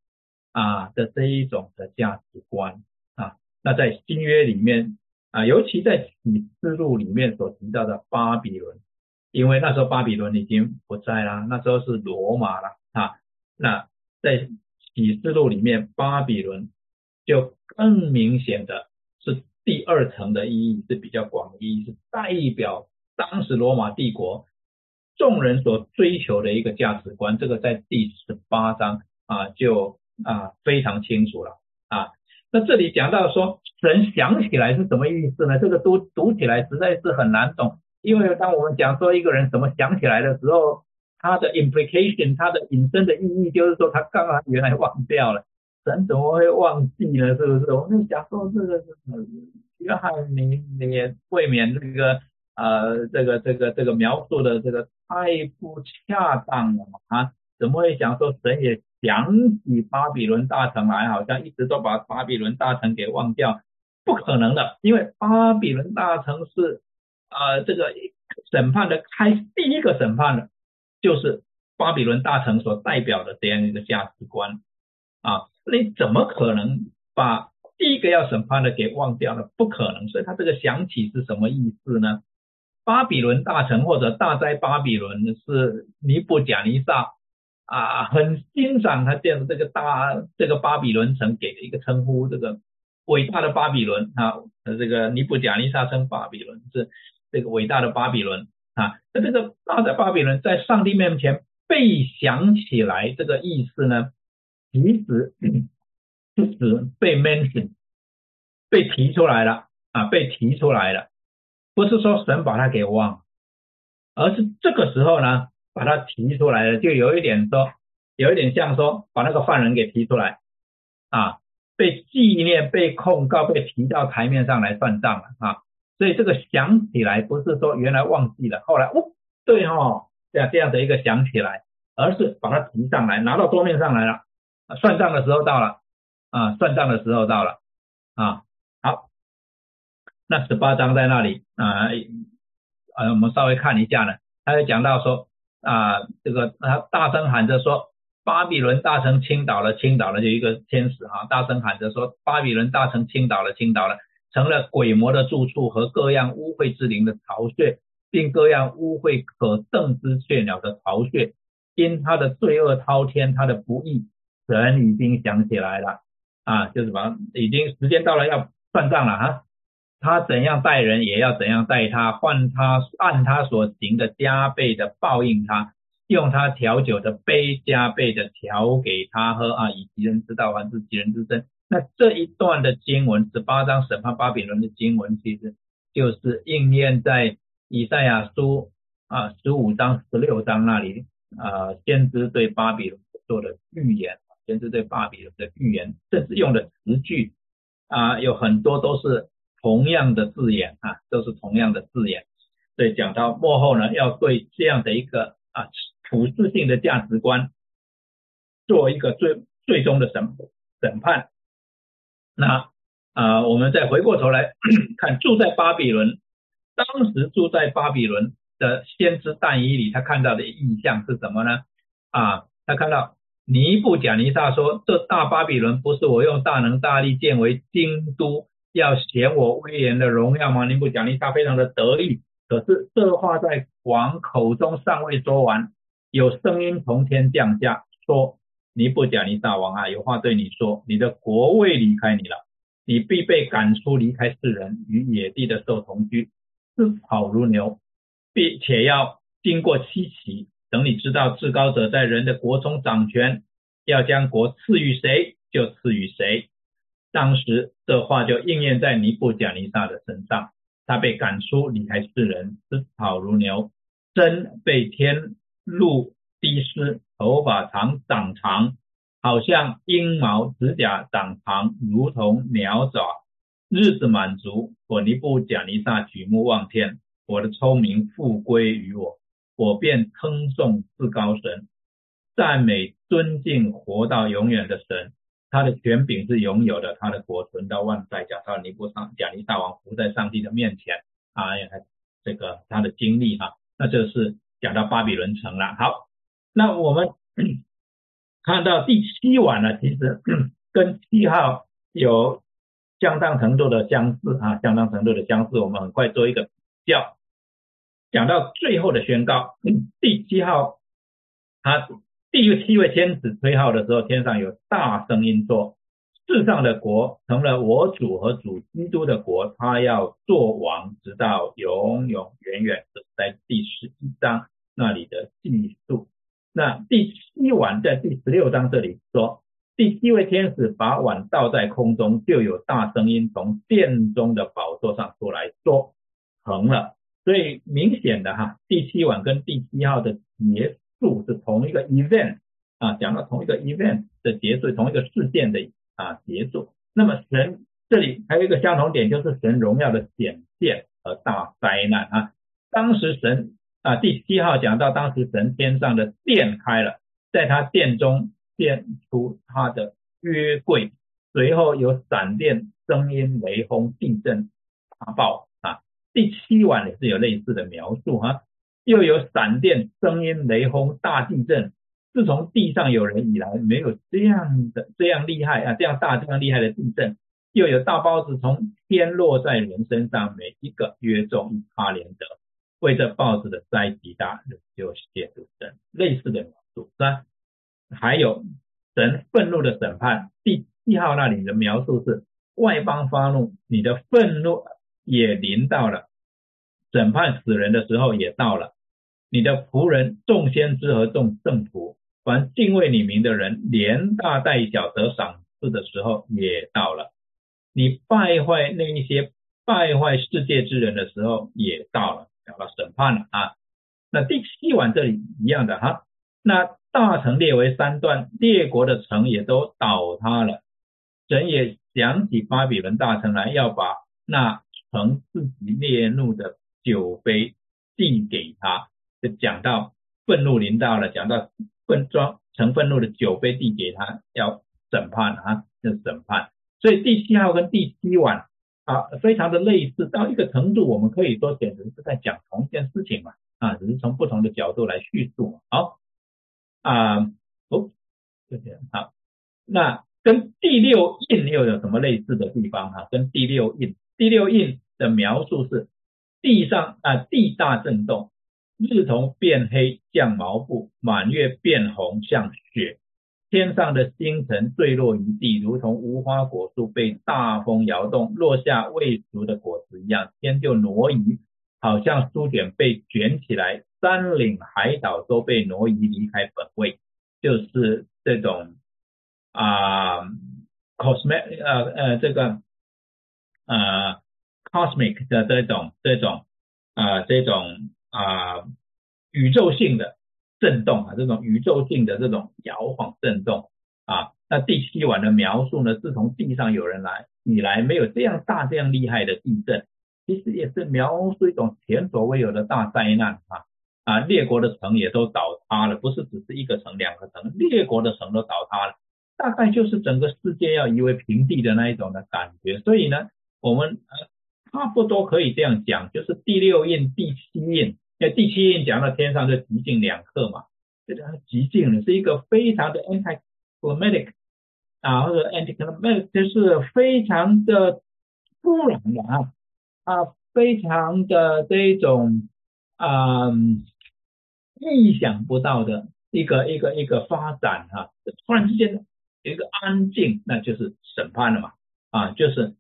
啊的这一种的价值观啊，那在新约里面啊，尤其在启示录里面所提到的巴比伦，因为那时候巴比伦已经不在啦，那时候是罗马了啊。那在启示录里面，巴比伦就更明显的是第二层的意义是比较广义，是代表当时罗马帝国众人所追求的一个价值观。这个在第十八章啊就啊非常清楚了啊。那这里讲到说神想起来是什么意思呢？这个读读起来实在是很难懂，因为当我们讲说一个人怎么想起来的时候，他的 implication，他的引申的意义就是说他刚刚原来忘掉了，神怎么会忘记呢？是不是？我们讲说这个是约翰你你也未免这个呃这个这个这个描述的这个太不恰当了嘛啊？怎么会讲说神也？想起巴比伦大城来，好像一直都把巴比伦大城给忘掉，不可能的，因为巴比伦大城是啊，这个审判的开第一个审判的，就是巴比伦大城所代表的这样一个价值观啊，你怎么可能把第一个要审判的给忘掉了？不可能，所以他这个想起是什么意思呢？巴比伦大城或者大灾巴比伦是尼布贾尼撒。啊，很欣赏他建的这个大这个巴比伦城给的一个称呼，这个伟大的巴比伦啊，这个尼布甲尼撒称巴比伦是这个伟大的巴比伦啊。那这个大的巴比伦在上帝面前被想起来，这个意思呢，其实是指被 mention 被提出来了啊，被提出来了，不是说神把他给忘，而是这个时候呢。把他提出来了，就有一点说，有一点像说把那个犯人给提出来啊，被纪念、被控告、被提到台面上来算账了啊。所以这个想起来不是说原来忘记了，后来哦，对哈，这样这样的一个想起来，而是把它提上来，拿到桌面上来了，算账的时候到了啊，算账的时候到了啊。好，那十八章在那里啊，呃，我们稍微看一下呢，他就讲到说。啊，这个他大声喊着说，巴比伦大城倾倒了，倾倒了，就一个天使哈，大声喊着说，巴比伦大城倾倒了，倾倒了，成了鬼魔的住处和各样污秽之灵的巢穴，并各样污秽可憎之雀鸟的巢穴，因他的罪恶滔天，他的不义，神已经想起来了啊，就是把已经时间到了要算账了哈。他怎样待人，也要怎样待他，换他按他所行的加倍的报应他，用他调酒的杯加倍的调给他喝啊！以其人之道还治其人之身。那这一段的经文，十八章审判巴比伦的经文，其实就是应验在以赛亚书啊十五章、十六章那里啊，先知对巴比伦做的预言，先知对巴比伦的预言，甚至用的词句啊，有很多都是。同样的字眼啊，都是同样的字眼，所以讲到幕后呢，要对这样的一个啊普世性的价值观做一个最最终的审审判。那啊，我们再回过头来 <coughs> 看住在巴比伦，当时住在巴比伦的先知但以里，他看到的印象是什么呢？啊，他看到尼布甲尼撒说：“这大巴比伦不是我用大能大力建为京都。”要显我威严的荣耀吗？尼布甲尼撒非常的得意，可是这话在王口中尚未说完，有声音从天降下，说：尼布甲尼撒王啊，有话对你说，你的国位离开你了，你必被赶出，离开世人，与野地的兽同居，吃草如牛，并且要经过七期，等你知道至高者在人的国中掌权，要将国赐予谁，就赐予谁。当时这话就应验在尼布甲尼撒的身上，他被赶出，离开世人，吃草如牛，身被天露滴湿，头发长长长，好像鹰毛，指甲长长，如同鸟爪。日子满足，我尼布甲尼撒举目望天，我的聪明复归于我，我便称颂至高神，赞美尊敬活到永远的神。他的权柄是拥有的，他的国存到万代。讲到尼布上贾尼大王伏在上帝的面前啊，这个他的经历哈，那就是讲到巴比伦城了。好，那我们看到第七晚呢，其实 <coughs> 跟七号有相当程度的相似啊，相当程度的相似。我们很快做一个比较，讲到最后的宣告，第七号，他第七位天使吹号的时候，天上有大声音说：“世上的国成了我主和主基督的国，他要做王，直到永永远远。”这在第十一章那里的记述。那第七晚在第十六章这里说。第七位天使把碗倒在空中，就有大声音从殿中的宝座上出来说：“成了。”所以明显的哈，第七晚跟第七号的结数是同一个 event 啊，讲到同一个 event 的结束，同一个事件的啊结束。那么神这里还有一个相同点，就是神荣耀的显现和大灾难啊。当时神啊，第七号讲到当时神天上的殿开了，在他殿中。现出他的约柜，随后有闪电、声音、雷轰、地震、大爆啊。第七晚也是有类似的描述哈，又有闪电、声音、雷轰、大地震。自从地上有人以来，没有这样的这样厉害啊，这样大、这样厉害的地震。又有大包子从天落在人身上，每一个约重一哈连德。为这豹子的灾极大，就写出神类似的描述是吧？还有神愤怒的审判，第七号那里的描述是外邦发怒，你的愤怒也临到了，审判死人的时候也到了，你的仆人众先知和众圣徒，凡敬畏你名的人，连大带小得赏赐的时候也到了，你败坏那一些败坏世界之人的时候也到了，讲到审判了啊。那第七晚这里一样的哈，那。大城列为三段，列国的城也都倒塌了。神也想起巴比伦大城来，要把那城自己烈怒的酒杯递给他。就讲到愤怒临到了，讲到愤装成愤怒的酒杯递给他，要审判啊，要审判。所以第七号跟第七晚啊，非常的类似，到一个程度，我们可以说简直是在讲同一件事情嘛啊，只是从不同的角度来叙述嘛。好。啊，哦，就这样好。那跟第六印又有什么类似的地方哈？跟第六印，第六印的描述是地上啊地大震动，日头变黑像毛布，满月变红像雪，天上的星辰坠落于地，如同无花果树被大风摇动，落下未熟的果实一样，天就挪移，好像书卷被卷起来。山岭海岛都被挪移离开本位，就是这种啊，cosmic 呃呃这个呃 cosmic 的这种这种啊这种啊宇宙性的震动啊，这种宇宙性的这种摇晃震动啊。那第七晚的描述呢，自从地上有人来以来，没有这样大这样厉害的地震，其实也是描述一种前所未有的大灾难啊。啊，列国的城也都倒塌了，不是只是一个城、两个城，列国的城都倒塌了，大概就是整个世界要夷为平地的那一种的感觉。所以呢，我们差不多可以这样讲，就是第六印、第七印，那第七印讲到天上就极尽两克嘛，这个极尽，是一个非常的 anti-climatic 啊，或者 anti-climatic，就是非常的突然的啊啊，非常的这一种啊。意想不到的一个一个一个发展哈，突然之间有一个安静，那就是审判了嘛。啊，就是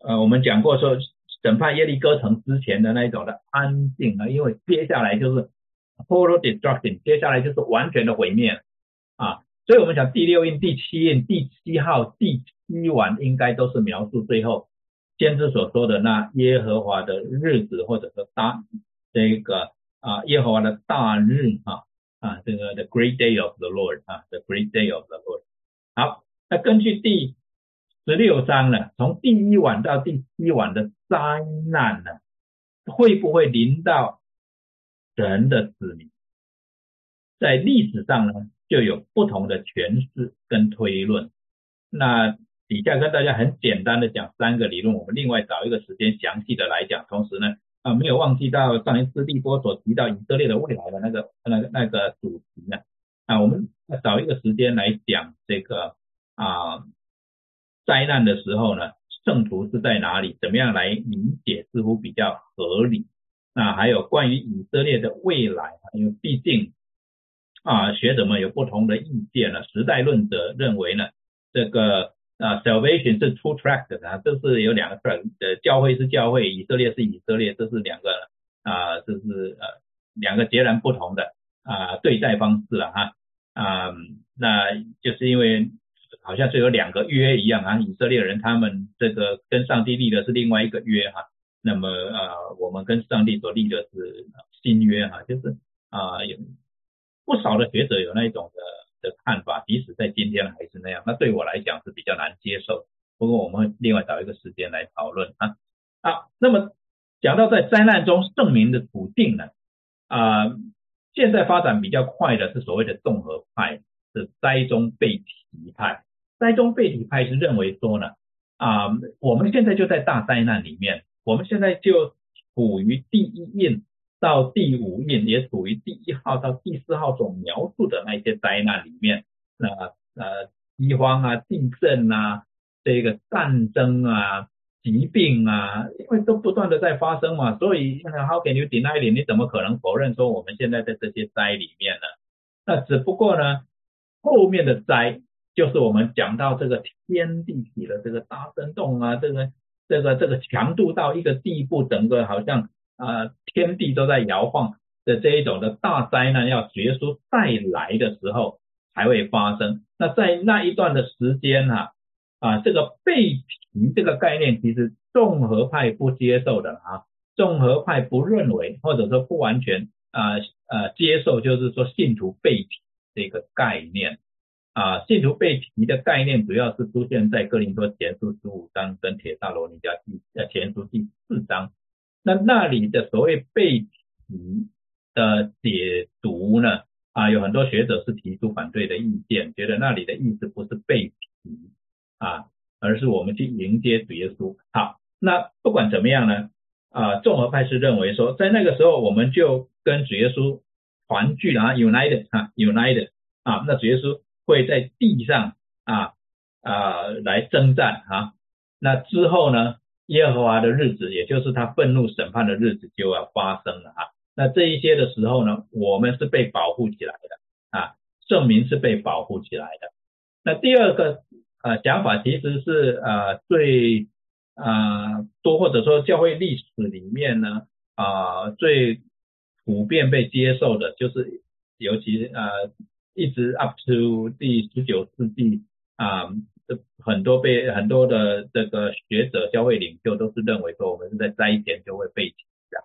呃我们讲过说审判耶利哥城之前的那一种的安静啊，因为接下来就是 total destruction，接下来就是完全的毁灭啊，所以我们讲第六印、第七印、第七号、第七晚应该都是描述最后先知所说的那耶和华的日子，或者说大这个。啊，耶和华的大日啊啊，这个 the great day of the Lord 啊，the great day of the Lord。好，那根据第十六章呢，从第一晚到第七晚的灾难呢，会不会临到神的子民？在历史上呢，就有不同的诠释跟推论。那底下跟大家很简单的讲三个理论，我们另外找一个时间详细的来讲。同时呢。啊，没有忘记到上一次立波所提到以色列的未来的那个、那个、那个主题呢？啊，我们找一个时间来讲这个啊灾难的时候呢，圣徒是在哪里，怎么样来理解似乎比较合理。那还有关于以色列的未来，因为毕竟啊学者们有不同的意见了。时代论者认为呢，这个啊 salvation 是 two track 的啊，这是有两个 track，呃教会是教会，以色列是以色列，这是两个啊这是呃两个截然不同的啊对待方式了哈啊那就是因为好像是有两个约一样啊，以色列人他们这个跟上帝立的是另外一个约哈。那么呃，我们跟上帝所立的是新约哈，就是啊有不少的学者有那一种的的看法，即使在今天还是那样。那对我来讲是比较难接受。不过我们会另外找一个时间来讨论啊啊。那么讲到在灾难中证明的笃定呢啊，现在发展比较快的是所谓的综合派，是灾中被提派。灾中被提派是认为说呢啊，我们现在就在大灾难里面。我们现在就处于第一印到第五印，也处于第一号到第四号所描述的那些灾难里面。那呃，饥荒啊、地震啊、这个战争啊、疾病啊，因为都不断的在发生嘛，所以 How can you deny it？你怎么可能否认说我们现在在这些灾里面呢？那只不过呢，后面的灾就是我们讲到这个天地起了这个大震动啊，这个。这个这个强度到一个地步，整个好像啊天地都在摇晃的这一种的大灾难，要结束再来的时候才会发生。那在那一段的时间哈啊，这个被提这个概念，其实综合派不接受的啊，综合派不认为，或者说不完全啊呃接受，就是说信徒被提这个概念。啊，信徒被提的概念主要是出现在哥林多前书十五章跟铁萨罗尼迦第呃前书第四章。那那里的所谓被提的解读呢，啊，有很多学者是提出反对的意见，觉得那里的意思不是被提啊，而是我们去迎接主耶稣。好，那不管怎么样呢，啊，综合派是认为说，在那个时候我们就跟主耶稣团聚了，united 啊，united 啊，那主耶稣。会在地上啊啊来征战啊，那之后呢，耶和华的日子，也就是他愤怒审判的日子就要发生了啊。那这一些的时候呢，我们是被保护起来的啊，证明是被保护起来的。那第二个呃讲法其实是呃最啊多或者说教会历史里面呢啊最普遍被接受的，就是尤其呃。一直 up to 第十九世纪啊，这很多被很多的这个学者、教会领袖都是认为说，我们是在灾前就会被提的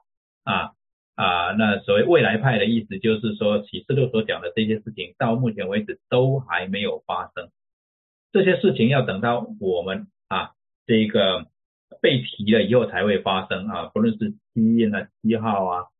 啊啊。那所谓未来派的意思就是说，启示录所讲的这些事情，到目前为止都还没有发生。这些事情要等到我们啊这个被提了以后才会发生啊，不论是七印啊、七号啊。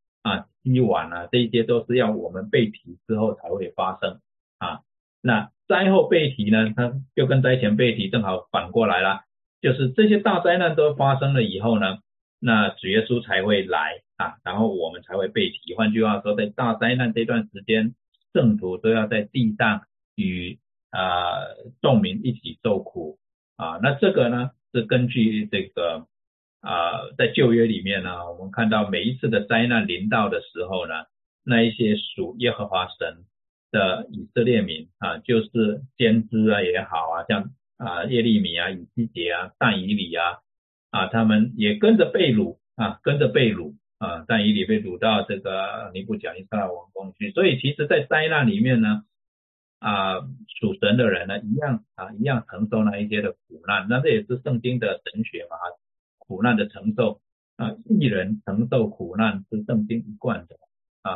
啊，积晚啊，这些都是要我们被提之后才会发生啊。那灾后被提呢，它就跟灾前被提正好反过来了，就是这些大灾难都发生了以后呢，那主耶稣才会来啊，然后我们才会被提。换句话说，在大灾难这段时间，圣徒都要在地上与啊众民一起受苦啊。那这个呢，是根据这个。啊，在旧约里面呢，我们看到每一次的灾难临到的时候呢，那一些属耶和华神的以色列民啊，就是先知啊也好啊，像啊耶利米啊、以西结啊、但以理啊啊，他们也跟着被掳啊，跟着被掳啊，但以理被掳到这个尼布甲尼撒王宫去。所以其实，在灾难里面呢，啊属神的人呢，一样啊，一样承受那一些的苦难。那这也是圣经的神学嘛。苦难的承受啊，一人承受苦难是圣经一贯的啊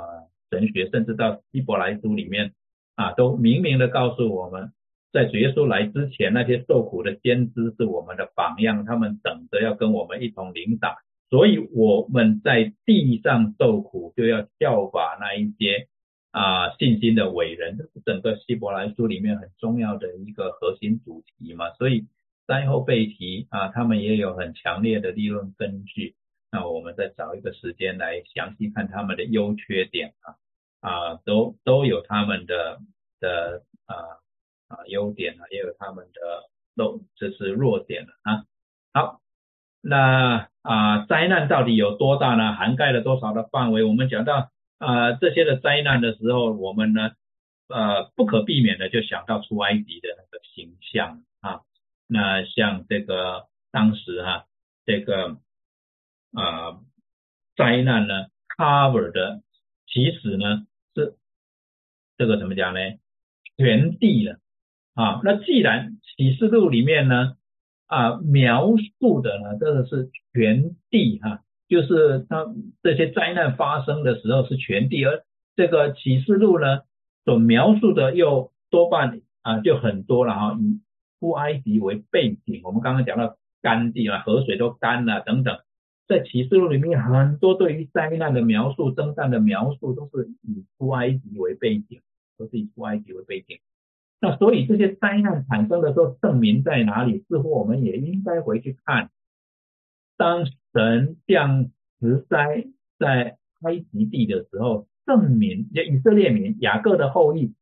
神学，甚至到希伯来书里面啊，都明明的告诉我们，在主耶稣来之前，那些受苦的先知是我们的榜样，他们等着要跟我们一同领导，所以我们在地上受苦，就要效法那一些啊信心的伟人，这是整个希伯来书里面很重要的一个核心主题嘛，所以。灾后被提啊，他们也有很强烈的理论根据。那我们再找一个时间来详细看他们的优缺点啊啊，都都有他们的的啊啊优点啊，也有他们的弱，这是弱点啊。好，那啊灾难到底有多大呢？涵盖了多少的范围？我们讲到啊这些的灾难的时候，我们呢呃不可避免的就想到出埃及的那个形象。那像这个当时哈这个啊灾难呢 cover 的其实呢是这个怎么讲呢？全地的啊。那既然启示录里面呢啊描述的呢这个是全地哈，就是它这些灾难发生的时候是全地，而这个启示录呢所描述的又多半啊就很多了哈，出埃及为背景，我们刚刚讲到干地啊，河水都干了等等，在启示录里面很多对于灾难的描述、征战的描述都是以出埃及为背景，都是以出埃及为背景。那所以这些灾难产生的时候，证明在哪里？似乎我们也应该回去看，当神降十灾在埃及地的时候，证明以色列民雅各的后裔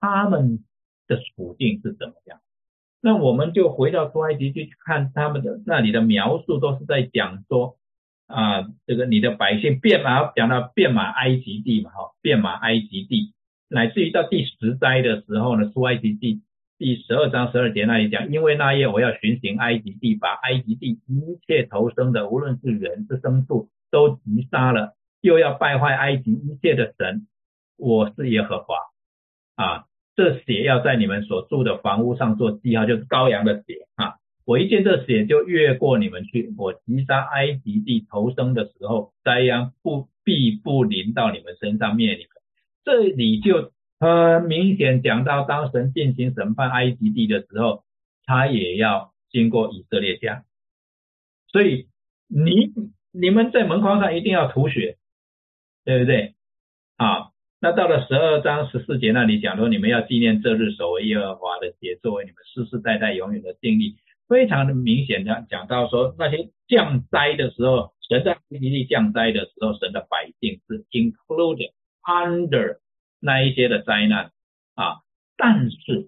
他们的处境是怎么样？那我们就回到出埃及去看他们的那里的描述，都是在讲说啊，这个你的百姓变马，讲到变马埃及地嘛，哈，变马埃及地，乃至于到第十灾的时候呢，出埃及地第十二章十二节那里讲，因为那夜我要巡行埃及地，把埃及地一切投生的，无论是人是牲畜，都击杀了，又要败坏埃及一切的神，我是耶和华啊。这血要在你们所住的房屋上做记号，就是羔羊的血啊！我一见这血就越过你们去。我击杀埃及地投生的时候，灾殃不必不临到你们身上灭你们。这里就很明显讲到，当神进行审判埃及地的时候，他也要经过以色列家。所以你你们在门框上一定要涂血，对不对啊？那到了十二章十四节那里讲说，你们要纪念这日，所为耶和华的节，作为你们世世代代永远的定力。非常的明显的讲到说，那些降灾的时候，神在埃及地降灾的时候，神的百姓是 included under 那一些的灾难啊。但是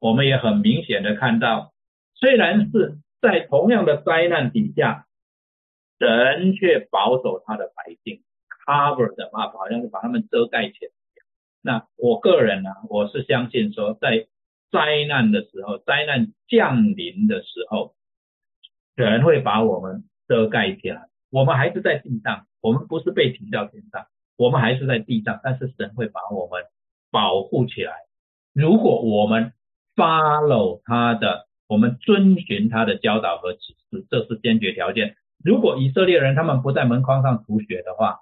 我们也很明显的看到，虽然是在同样的灾难底下，神却保守他的百姓。Cover 的啊，好像是把他们遮盖起来。那我个人呢，我是相信说，在灾难的时候，灾难降临的时候，神会把我们遮盖起来。我们还是在地上，我们不是被提到天上，我们还是在地上，但是神会把我们保护起来。如果我们 follow 他的，我们遵循他的教导和指示，这是先决条件。如果以色列人他们不在门框上涂血的话，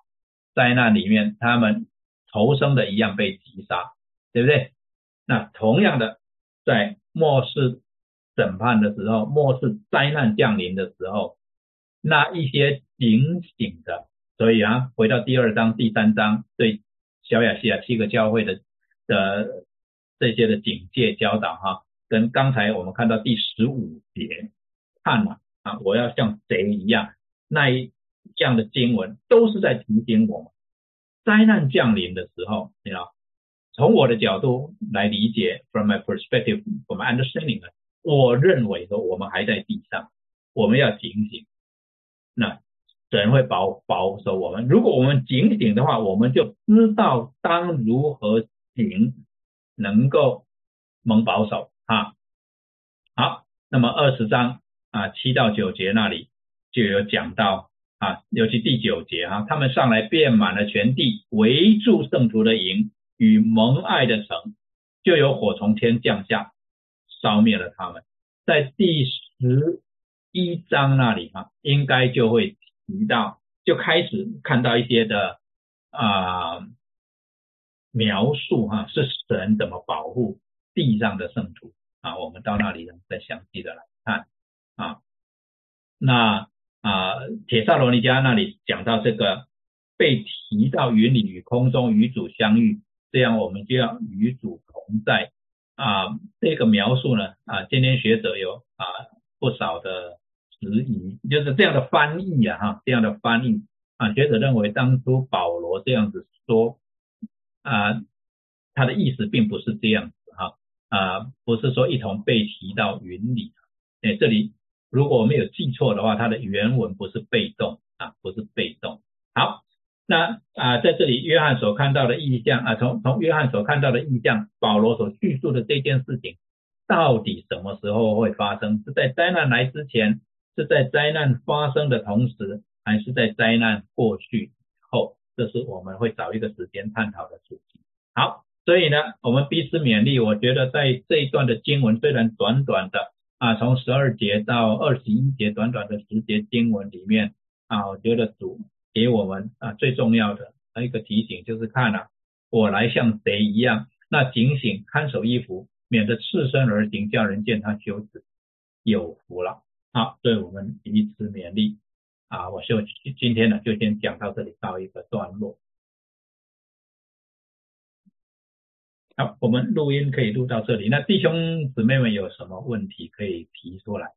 灾难里面，他们投生的一样被击杀，对不对？那同样的，在末世审判的时候，末世灾难降临的时候，那一些警醒的，所以啊，回到第二章、第三章对小亚细亚七个教会的的这些的警戒教导哈，跟刚才我们看到第十五节看了啊，我要像谁一样那一。这样的经文都是在提醒我们，灾难降临的时候，你知道，从我的角度来理解，from my perspective，我们 understanding 呢，我认为说我们还在地上，我们要警醒，那神会保保守我们。如果我们警醒的话，我们就知道当如何行，能够蒙保守啊。好，那么二十章啊七到九节那里就有讲到。啊，尤其第九节啊，他们上来遍满了全地，围住圣徒的营与蒙爱的城，就有火从天降下，烧灭了他们。在第十一章那里哈，应该就会提到，就开始看到一些的啊描述哈，是神怎么保护地上的圣徒啊。我们到那里再详细的来看啊，那。啊，铁萨罗尼迦那里讲到这个被提到云里与空中与主相遇，这样我们就要与主同在啊。这个描述呢啊，今天学者有啊不少的质疑，就是这样的翻译啊哈，这样的翻译啊，学者认为当初保罗这样子说啊，他的意思并不是这样子哈啊，不是说一同被提到云里，哎，这里。如果我没有记错的话，它的原文不是被动啊，不是被动。好，那啊在这里约翰所看到的意象啊，从从约翰所看到的意象，保罗所叙述的这件事情，到底什么时候会发生？是在灾难来之前，是在灾难发生的同时，还是在灾难过去以后？这是我们会找一个时间探讨的主题。好，所以呢，我们彼此勉励。我觉得在这一段的经文虽然短短的。啊，从十二节到二十一节，短短的十节经文里面啊，我觉得主给我们啊最重要的一个提醒就是看啊，我来像贼一样，那警醒看守衣服，免得赤身而行，叫人见他羞耻，有福了。好，对我们彼此勉励啊，我就今天呢就先讲到这里，到一个段落。好，我们录音可以录到这里。那弟兄姊妹们有什么问题可以提出来？